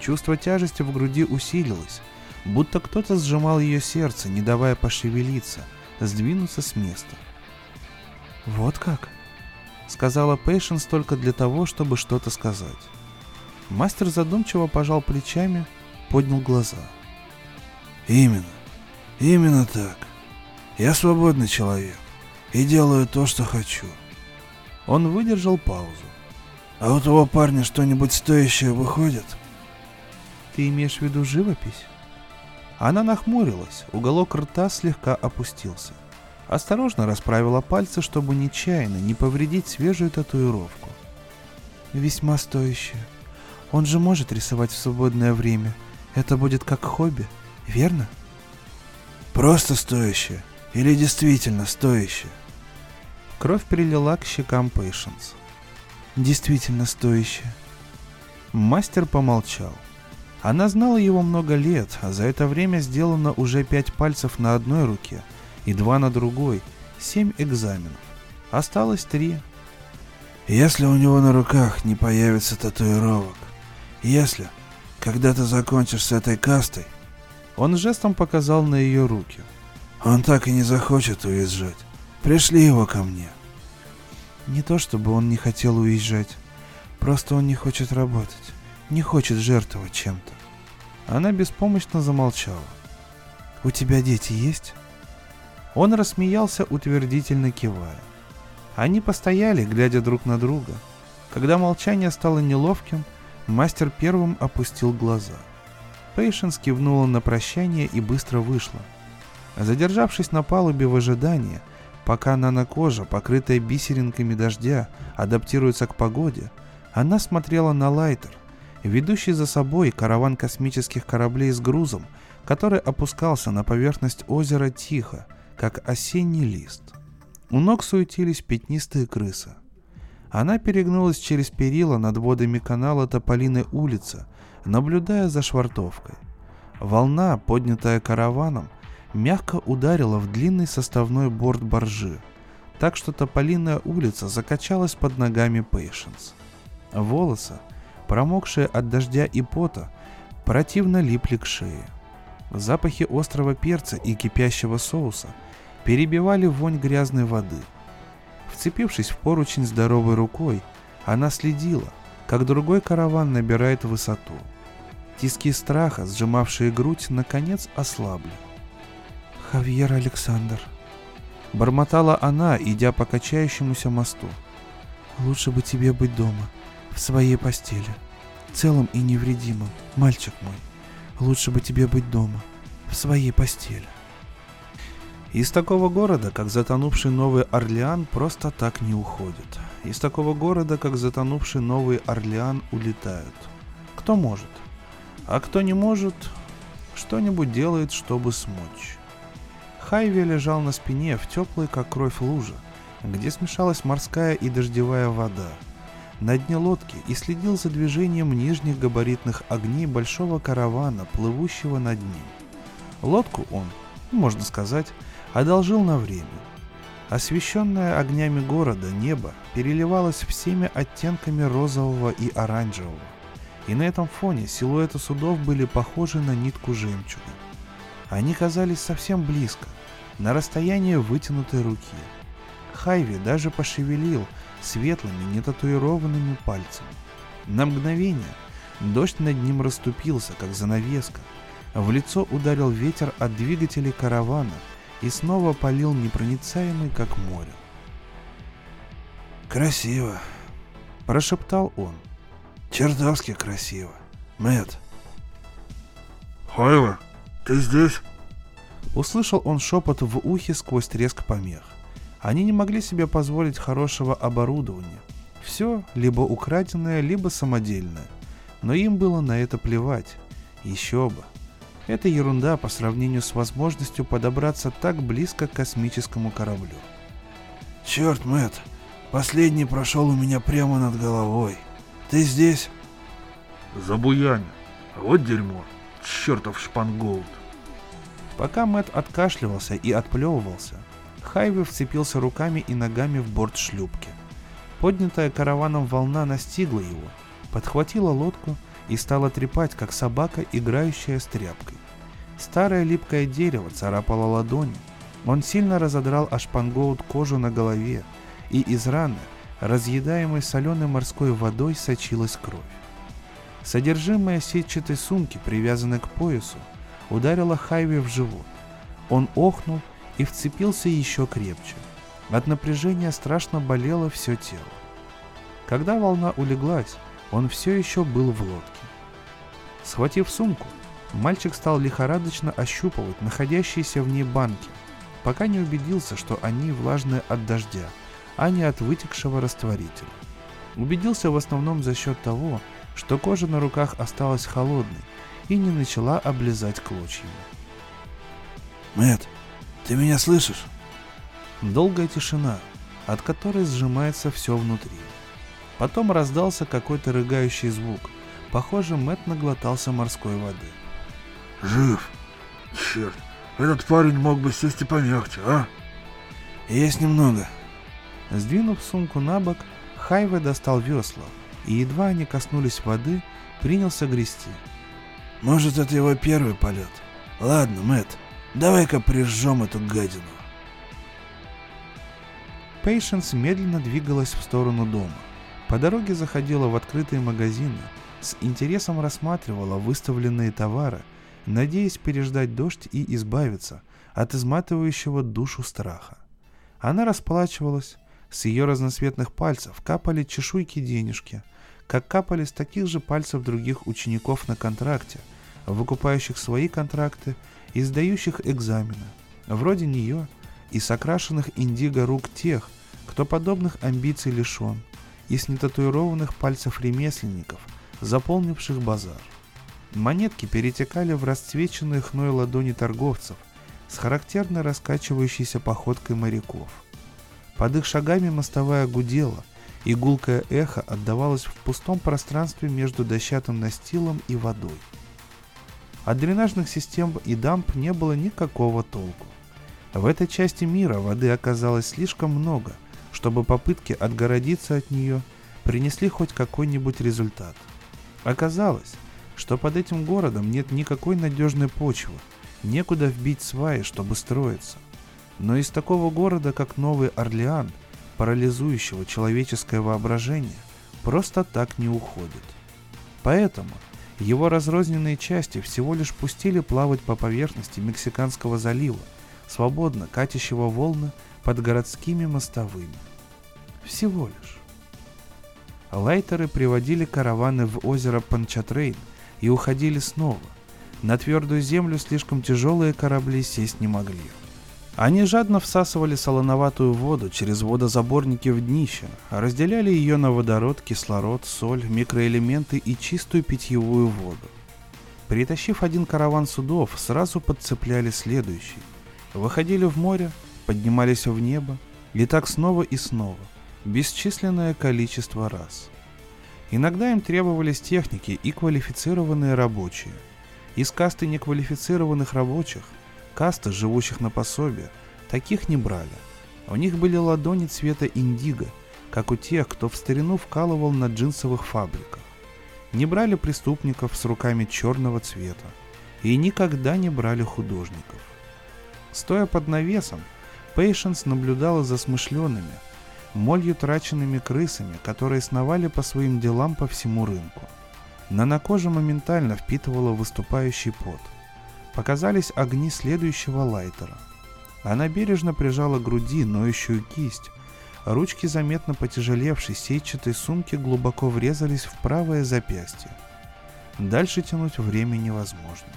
Чувство тяжести в груди усилилось, будто кто-то сжимал ее сердце, не давая пошевелиться, сдвинуться с места. «Вот как?» — сказала Пейшенс только для того, чтобы что-то сказать. Мастер задумчиво пожал плечами, поднял глаза. «Именно. Именно так. Я свободный человек и делаю то, что хочу». Он выдержал паузу. «А у того парня что-нибудь стоящее выходит?» «Ты имеешь в виду живопись?» Она нахмурилась, уголок рта слегка опустился. Осторожно расправила пальцы, чтобы нечаянно не повредить свежую татуировку. «Весьма стоящая. Он же может рисовать в свободное время. Это будет как хобби, верно?» «Просто стоящая или действительно стоящая?» Кровь перелила к щекам Пейшенс. «Действительно стоящая». Мастер помолчал. Она знала его много лет, а за это время сделано уже пять пальцев на одной руке и два на другой, семь экзаменов. Осталось три. Если у него на руках не появится татуировок, если, когда ты закончишь с этой кастой, он жестом показал на ее руки. Он так и не захочет уезжать. Пришли его ко мне. Не то чтобы он не хотел уезжать, просто он не хочет работать не хочет жертвовать чем-то. Она беспомощно замолчала. «У тебя дети есть?» Он рассмеялся, утвердительно кивая. Они постояли, глядя друг на друга. Когда молчание стало неловким, мастер первым опустил глаза. Пейшенс кивнула на прощание и быстро вышла. Задержавшись на палубе в ожидании, пока нанокожа, покрытая бисеринками дождя, адаптируется к погоде, она смотрела на лайтер, ведущий за собой караван космических кораблей с грузом, который опускался на поверхность озера тихо, как осенний лист. У ног суетились пятнистые крысы. Она перегнулась через перила над водами канала Тополиной улицы, наблюдая за швартовкой. Волна, поднятая караваном, мягко ударила в длинный составной борт баржи, так что Тополиная улица закачалась под ногами Пейшенс. Волосы, промокшие от дождя и пота, противно липли к шее. Запахи острого перца и кипящего соуса перебивали вонь грязной воды. Вцепившись в поручень здоровой рукой, она следила, как другой караван набирает высоту. Тиски страха, сжимавшие грудь, наконец ослабли. «Хавьер Александр», — бормотала она, идя по качающемуся мосту. «Лучше бы тебе быть дома своей постели, целым и невредимым, мальчик мой. Лучше бы тебе быть дома, в своей постели. Из такого города, как затонувший Новый Орлеан, просто так не уходит. Из такого города, как затонувший Новый Орлеан, улетают. Кто может? А кто не может, что-нибудь делает, чтобы смочь. Хайви лежал на спине в теплой, как кровь, луже, где смешалась морская и дождевая вода – на дне лодки и следил за движением нижних габаритных огней большого каравана, плывущего над ним. Лодку он, можно сказать, одолжил на время. Освещенное огнями города небо переливалось всеми оттенками розового и оранжевого, и на этом фоне силуэты судов были похожи на нитку жемчуга. Они казались совсем близко, на расстоянии вытянутой руки. Хайви даже пошевелил светлыми, нетатуированными пальцами. На мгновение дождь над ним расступился, как занавеска. В лицо ударил ветер от двигателей каравана и снова полил непроницаемый, как море. «Красиво», — прошептал он. «Чертовски красиво. Мэт. «Хайла, ты здесь?» Услышал он шепот в ухе сквозь треск помех. Они не могли себе позволить хорошего оборудования. Все либо украденное, либо самодельное. Но им было на это плевать. Еще бы. Это ерунда по сравнению с возможностью подобраться так близко к космическому кораблю. Черт, Мэт, последний прошел у меня прямо над головой. Ты здесь? Забуянь. Вот дерьмо. Чертов шпангоут. Пока Мэт откашливался и отплевывался, Хайве вцепился руками и ногами в борт шлюпки. Поднятая караваном волна настигла его, подхватила лодку и стала трепать, как собака, играющая с тряпкой. Старое липкое дерево царапало ладони. Он сильно разодрал ашпангоут кожу на голове, и из раны, разъедаемой соленой морской водой, сочилась кровь. Содержимое сетчатой сумки, привязанной к поясу, ударило Хайве в живот. Он охнул и вцепился еще крепче. От напряжения страшно болело все тело. Когда волна улеглась, он все еще был в лодке. Схватив сумку, мальчик стал лихорадочно ощупывать находящиеся в ней банки, пока не убедился, что они влажные от дождя, а не от вытекшего растворителя. Убедился в основном за счет того, что кожа на руках осталась холодной и не начала облизать клочьями. Мэт, ты меня слышишь? Долгая тишина, от которой сжимается все внутри. Потом раздался какой-то рыгающий звук. Похоже, Мэт наглотался морской воды. Жив. Черт, этот парень мог бы сесть и помягче, а? Есть немного. Сдвинув сумку на бок, Хайве достал весла, и едва они коснулись воды, принялся грести. Может, это его первый полет. Ладно, Мэт, давай-ка прижжем эту гадину. Пейшенс медленно двигалась в сторону дома. По дороге заходила в открытые магазины, с интересом рассматривала выставленные товары, надеясь переждать дождь и избавиться от изматывающего душу страха. Она расплачивалась, с ее разноцветных пальцев капали чешуйки денежки, как капали с таких же пальцев других учеников на контракте, выкупающих свои контракты и сдающих экзамены, вроде нее и с окрашенных индиго рук тех, кто подобных амбиций лишен, и с нетатуированных пальцев ремесленников, заполнивших базар. Монетки перетекали в расцвеченные хной ладони торговцев с характерно раскачивающейся походкой моряков. Под их шагами мостовая гудела, и гулкое эхо отдавалось в пустом пространстве между дощатым настилом и водой. От дренажных систем и дамп не было никакого толку. В этой части мира воды оказалось слишком много – чтобы попытки отгородиться от нее принесли хоть какой-нибудь результат. Оказалось, что под этим городом нет никакой надежной почвы, некуда вбить сваи, чтобы строиться. Но из такого города, как Новый Орлеан, парализующего человеческое воображение, просто так не уходит. Поэтому его разрозненные части всего лишь пустили плавать по поверхности Мексиканского залива, свободно катящего волны под городскими мостовыми. Всего лишь. Лайтеры приводили караваны в озеро Панчатрейн и уходили снова. На твердую землю слишком тяжелые корабли сесть не могли. Они жадно всасывали солоноватую воду через водозаборники в днище, разделяли ее на водород, кислород, соль, микроэлементы и чистую питьевую воду. Притащив один караван судов, сразу подцепляли следующий. Выходили в море, поднимались в небо, и так снова и снова, бесчисленное количество раз. Иногда им требовались техники и квалифицированные рабочие. Из касты неквалифицированных рабочих, касты, живущих на пособие, таких не брали. У них были ладони цвета индиго, как у тех, кто в старину вкалывал на джинсовых фабриках. Не брали преступников с руками черного цвета. И никогда не брали художников. Стоя под навесом, Пейшенс наблюдала за смышленными, молью траченными крысами, которые сновали по своим делам по всему рынку. Нанокожа моментально впитывала выступающий пот. Показались огни следующего лайтера. Она бережно прижала к груди ноющую кисть. Ручки заметно потяжелевшей сетчатой сумки глубоко врезались в правое запястье. Дальше тянуть время невозможно.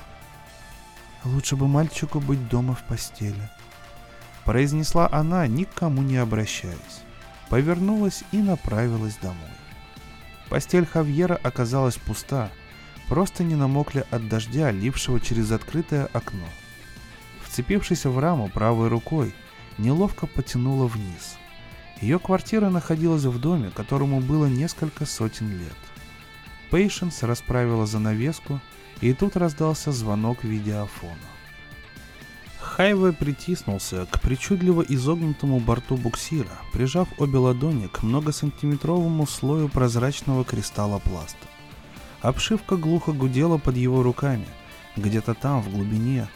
Лучше бы мальчику быть дома в постели, произнесла она, никому не обращаясь. Повернулась и направилась домой. Постель Хавьера оказалась пуста, просто не намокли от дождя, лившего через открытое окно. Вцепившись в раму правой рукой, неловко потянула вниз. Ее квартира находилась в доме, которому было несколько сотен лет. Пейшенс расправила занавеску, и тут раздался звонок видеофона. Хайве притиснулся к причудливо изогнутому борту буксира, прижав обе ладони к многосантиметровому слою прозрачного кристалла пласта. Обшивка глухо гудела под его руками. Где-то там, в глубине,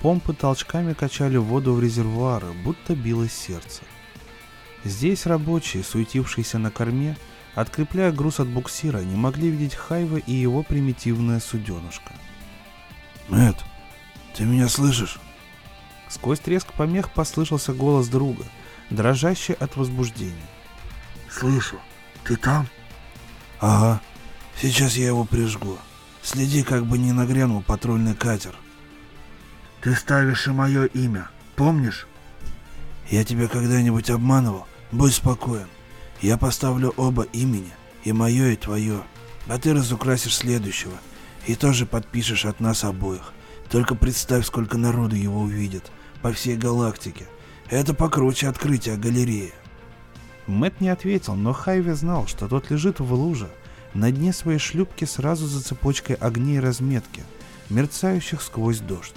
помпы толчками качали воду в резервуары, будто билось сердце. Здесь рабочие, суетившиеся на корме, открепляя груз от буксира, не могли видеть Хайва и его примитивное суденышко. Мэт, ты меня слышишь? Сквозь треск помех послышался голос друга, дрожащий от возбуждения. «Слышу. Ты там?» «Ага. Сейчас я его прижгу. Следи, как бы не нагрянул патрульный катер». «Ты ставишь и мое имя. Помнишь?» «Я тебя когда-нибудь обманывал? Будь спокоен. Я поставлю оба имени, и мое, и твое. А ты разукрасишь следующего, и тоже подпишешь от нас обоих. Только представь, сколько народу его увидит по всей галактике. Это покруче открытия галереи. Мэт не ответил, но Хайви знал, что тот лежит в луже, на дне своей шлюпки сразу за цепочкой огней разметки, мерцающих сквозь дождь.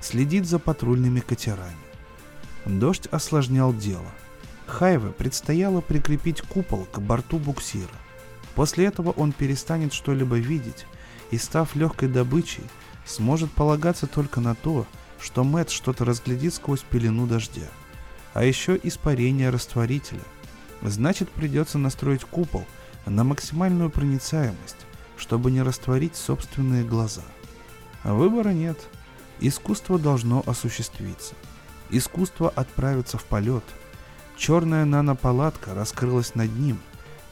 Следит за патрульными катерами. Дождь осложнял дело. Хайве предстояло прикрепить купол к борту буксира. После этого он перестанет что-либо видеть и, став легкой добычей, сможет полагаться только на то, что Мэт что-то разглядит сквозь пелену дождя. А еще испарение растворителя. Значит, придется настроить купол на максимальную проницаемость, чтобы не растворить собственные глаза. А выбора нет. Искусство должно осуществиться. Искусство отправиться в полет. Черная нанопалатка раскрылась над ним.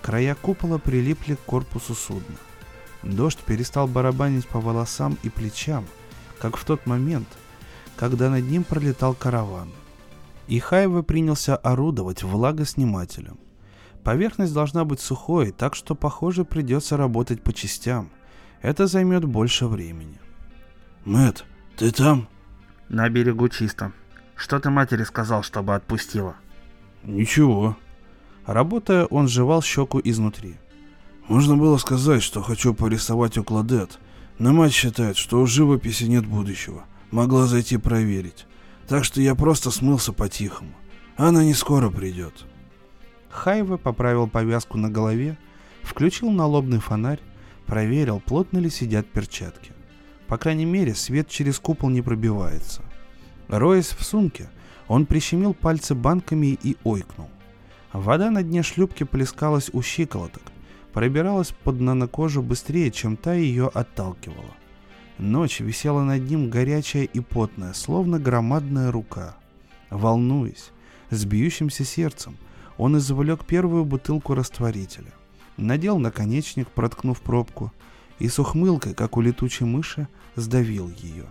Края купола прилипли к корпусу судна. Дождь перестал барабанить по волосам и плечам, как в тот момент, когда над ним пролетал караван. И Хайва принялся орудовать влагоснимателем. Поверхность должна быть сухой, так что, похоже, придется работать по частям. Это займет больше времени. Мэт, ты там? На берегу чисто. Что ты матери сказал, чтобы отпустила? Ничего. Работая, он жевал щеку изнутри. Можно было сказать, что хочу порисовать у Кладет, но мать считает, что у живописи нет будущего – могла зайти проверить. Так что я просто смылся по-тихому. Она не скоро придет. Хайва поправил повязку на голове, включил налобный фонарь, проверил, плотно ли сидят перчатки. По крайней мере, свет через купол не пробивается. Роясь в сумке, он прищемил пальцы банками и ойкнул. Вода на дне шлюпки плескалась у щиколоток, пробиралась под нанокожу быстрее, чем та ее отталкивала. Ночь висела над ним горячая и потная, словно громадная рука. Волнуясь, с бьющимся сердцем, он извлек первую бутылку растворителя. Надел наконечник, проткнув пробку, и с ухмылкой, как у летучей мыши, сдавил ее.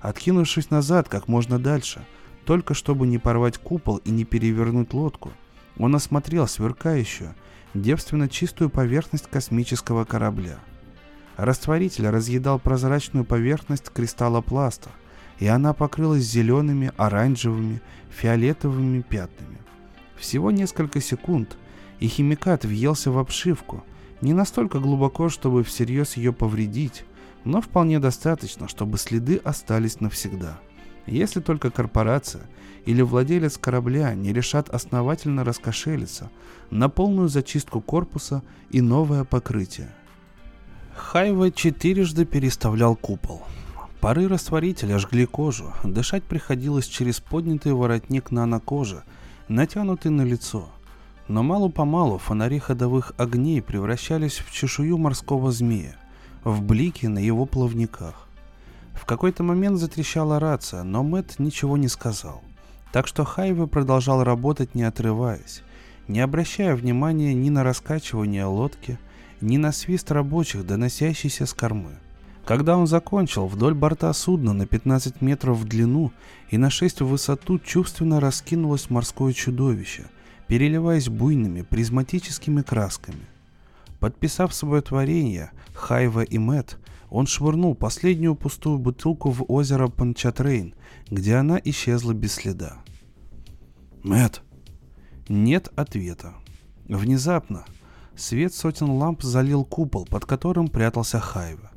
Откинувшись назад как можно дальше, только чтобы не порвать купол и не перевернуть лодку, он осмотрел сверкающую, девственно чистую поверхность космического корабля – Растворитель разъедал прозрачную поверхность кристалла пласта, и она покрылась зелеными, оранжевыми, фиолетовыми пятнами. Всего несколько секунд, и химикат въелся в обшивку, не настолько глубоко, чтобы всерьез ее повредить, но вполне достаточно, чтобы следы остались навсегда. Если только корпорация или владелец корабля не решат основательно раскошелиться на полную зачистку корпуса и новое покрытие – Хайва четырежды переставлял купол. Пары растворителя жгли кожу, дышать приходилось через поднятый воротник нанокожи, натянутый на лицо. Но мало-помалу фонари ходовых огней превращались в чешую морского змея, в блики на его плавниках. В какой-то момент затрещала рация, но Мэт ничего не сказал. Так что Хайва продолжал работать не отрываясь, не обращая внимания ни на раскачивание лодки, ни на свист рабочих, доносящийся с кормы. Когда он закончил, вдоль борта судна на 15 метров в длину и на 6 в высоту чувственно раскинулось морское чудовище, переливаясь буйными призматическими красками. Подписав свое творение, Хайва и Мэт, он швырнул последнюю пустую бутылку в озеро Панчатрейн, где она исчезла без следа. Мэт. Нет ответа. Внезапно Свет сотен ламп залил купол, под которым прятался Хайва.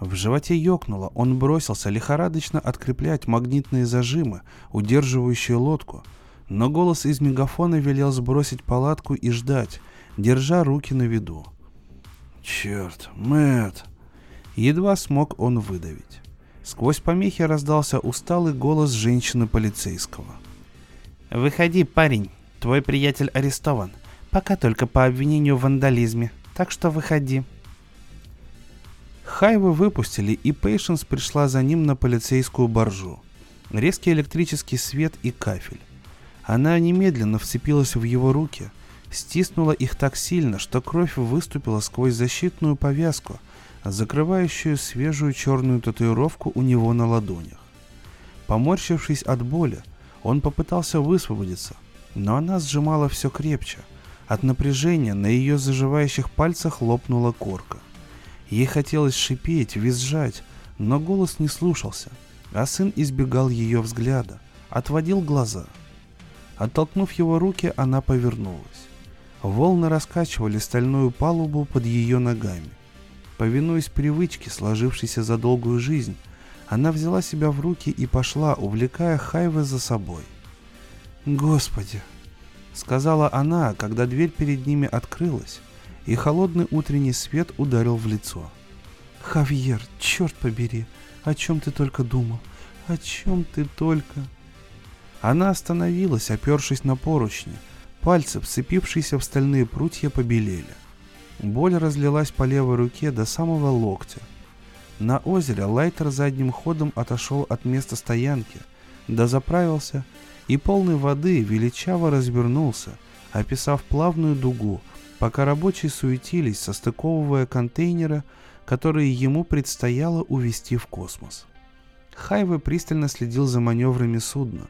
В животе ёкнуло, он бросился лихорадочно откреплять магнитные зажимы, удерживающие лодку, но голос из мегафона велел сбросить палатку и ждать, держа руки на виду. «Черт, Мэтт!» Едва смог он выдавить. Сквозь помехи раздался усталый голос женщины-полицейского. «Выходи, парень, твой приятель арестован. Пока только по обвинению в вандализме, так что выходи». Хайвы выпустили, и Пейшенс пришла за ним на полицейскую боржу. Резкий электрический свет и кафель. Она немедленно вцепилась в его руки, стиснула их так сильно, что кровь выступила сквозь защитную повязку, закрывающую свежую черную татуировку у него на ладонях. Поморщившись от боли, он попытался высвободиться, но она сжимала все крепче. От напряжения на ее заживающих пальцах лопнула корка – Ей хотелось шипеть, визжать, но голос не слушался, а сын избегал ее взгляда, отводил глаза. Оттолкнув его руки, она повернулась. Волны раскачивали стальную палубу под ее ногами. Повинуясь привычке, сложившейся за долгую жизнь, она взяла себя в руки и пошла, увлекая Хайвы за собой. «Господи!» — сказала она, когда дверь перед ними открылась, и холодный утренний свет ударил в лицо. «Хавьер, черт побери, о чем ты только думал? О чем ты только...» Она остановилась, опершись на поручни. Пальцы, вцепившиеся в стальные прутья, побелели. Боль разлилась по левой руке до самого локтя. На озере Лайтер задним ходом отошел от места стоянки, дозаправился и полной воды величаво развернулся, описав плавную дугу, пока рабочие суетились, состыковывая контейнеры, которые ему предстояло увезти в космос. Хайве пристально следил за маневрами судна.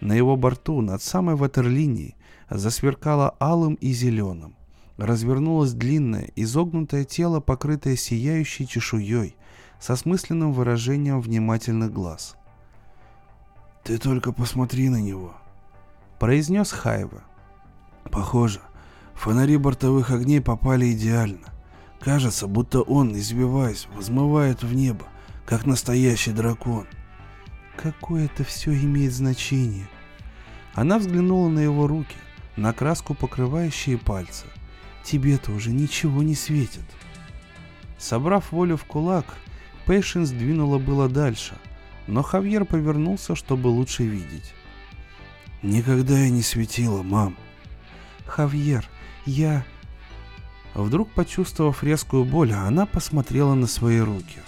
На его борту, над самой ватерлинией, засверкало алым и зеленым. Развернулось длинное, изогнутое тело, покрытое сияющей чешуей, со смысленным выражением внимательных глаз. «Ты только посмотри на него», — произнес Хайва. «Похоже, Фонари бортовых огней попали идеально. Кажется, будто он, избиваясь, взмывает в небо, как настоящий дракон. Какое это все имеет значение? Она взглянула на его руки, на краску, покрывающие пальцы. Тебе-то уже ничего не светит. Собрав волю в кулак, Пейшенс двинула было дальше, но Хавьер повернулся, чтобы лучше видеть. «Никогда я не светила, мам». «Хавьер, я... Вдруг, почувствовав резкую боль, она посмотрела на свои руки.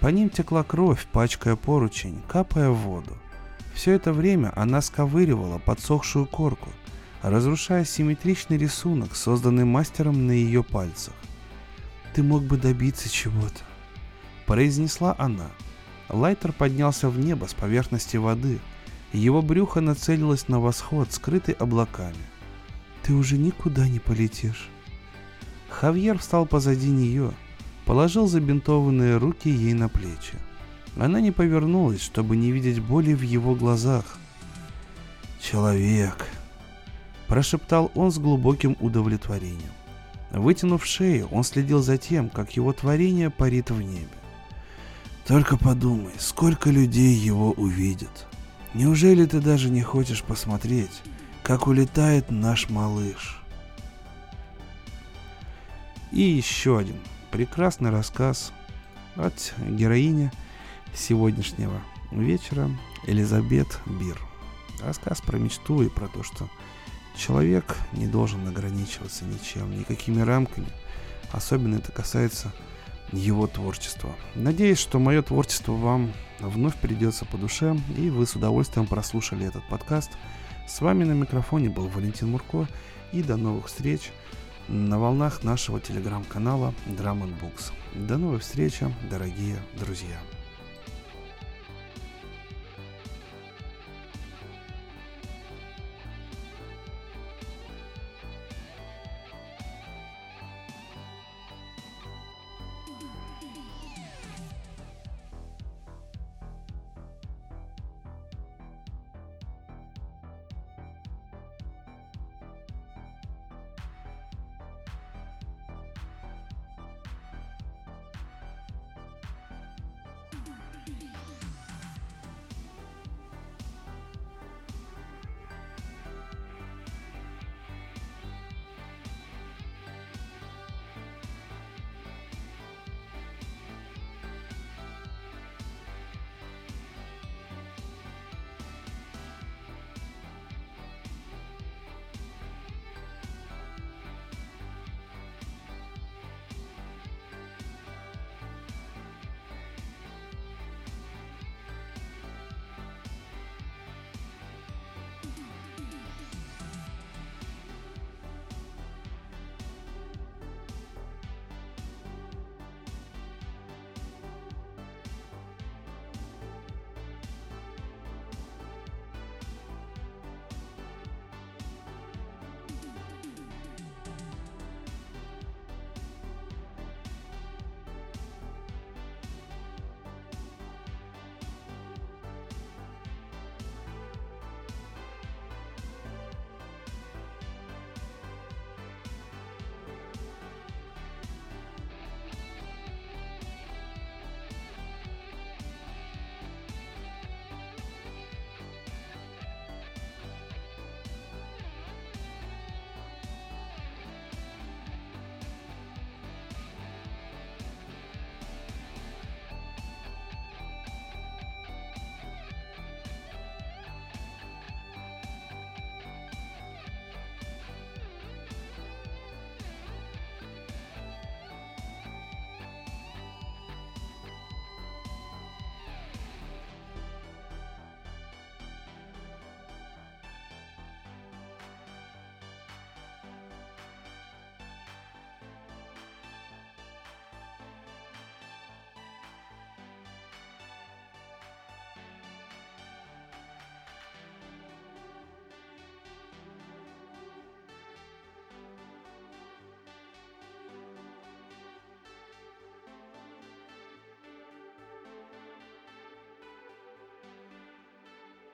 По ним текла кровь, пачкая поручень, капая в воду. Все это время она сковыривала подсохшую корку, разрушая симметричный рисунок, созданный мастером на ее пальцах. «Ты мог бы добиться чего-то», — произнесла она. Лайтер поднялся в небо с поверхности воды. Его брюхо нацелилось на восход, скрытый облаками. Ты уже никуда не полетишь. Хавьер встал позади нее, положил забинтованные руки ей на плечи. Она не повернулась, чтобы не видеть боли в его глазах. «Человек», — прошептал он с глубоким удовлетворением. Вытянув шею, он следил за тем, как его творение парит в небе. «Только подумай, сколько людей его увидят. Неужели ты даже не хочешь посмотреть, как улетает наш малыш. И еще один прекрасный рассказ от героини сегодняшнего вечера Элизабет Бир. Рассказ про мечту и про то, что человек не должен ограничиваться ничем, никакими рамками. Особенно это касается его творчества. Надеюсь, что мое творчество вам вновь придется по душе, и вы с удовольствием прослушали этот подкаст – с вами на микрофоне был Валентин Мурко и до новых встреч на волнах нашего телеграм-канала Drum Books. До новых встреч, дорогие друзья!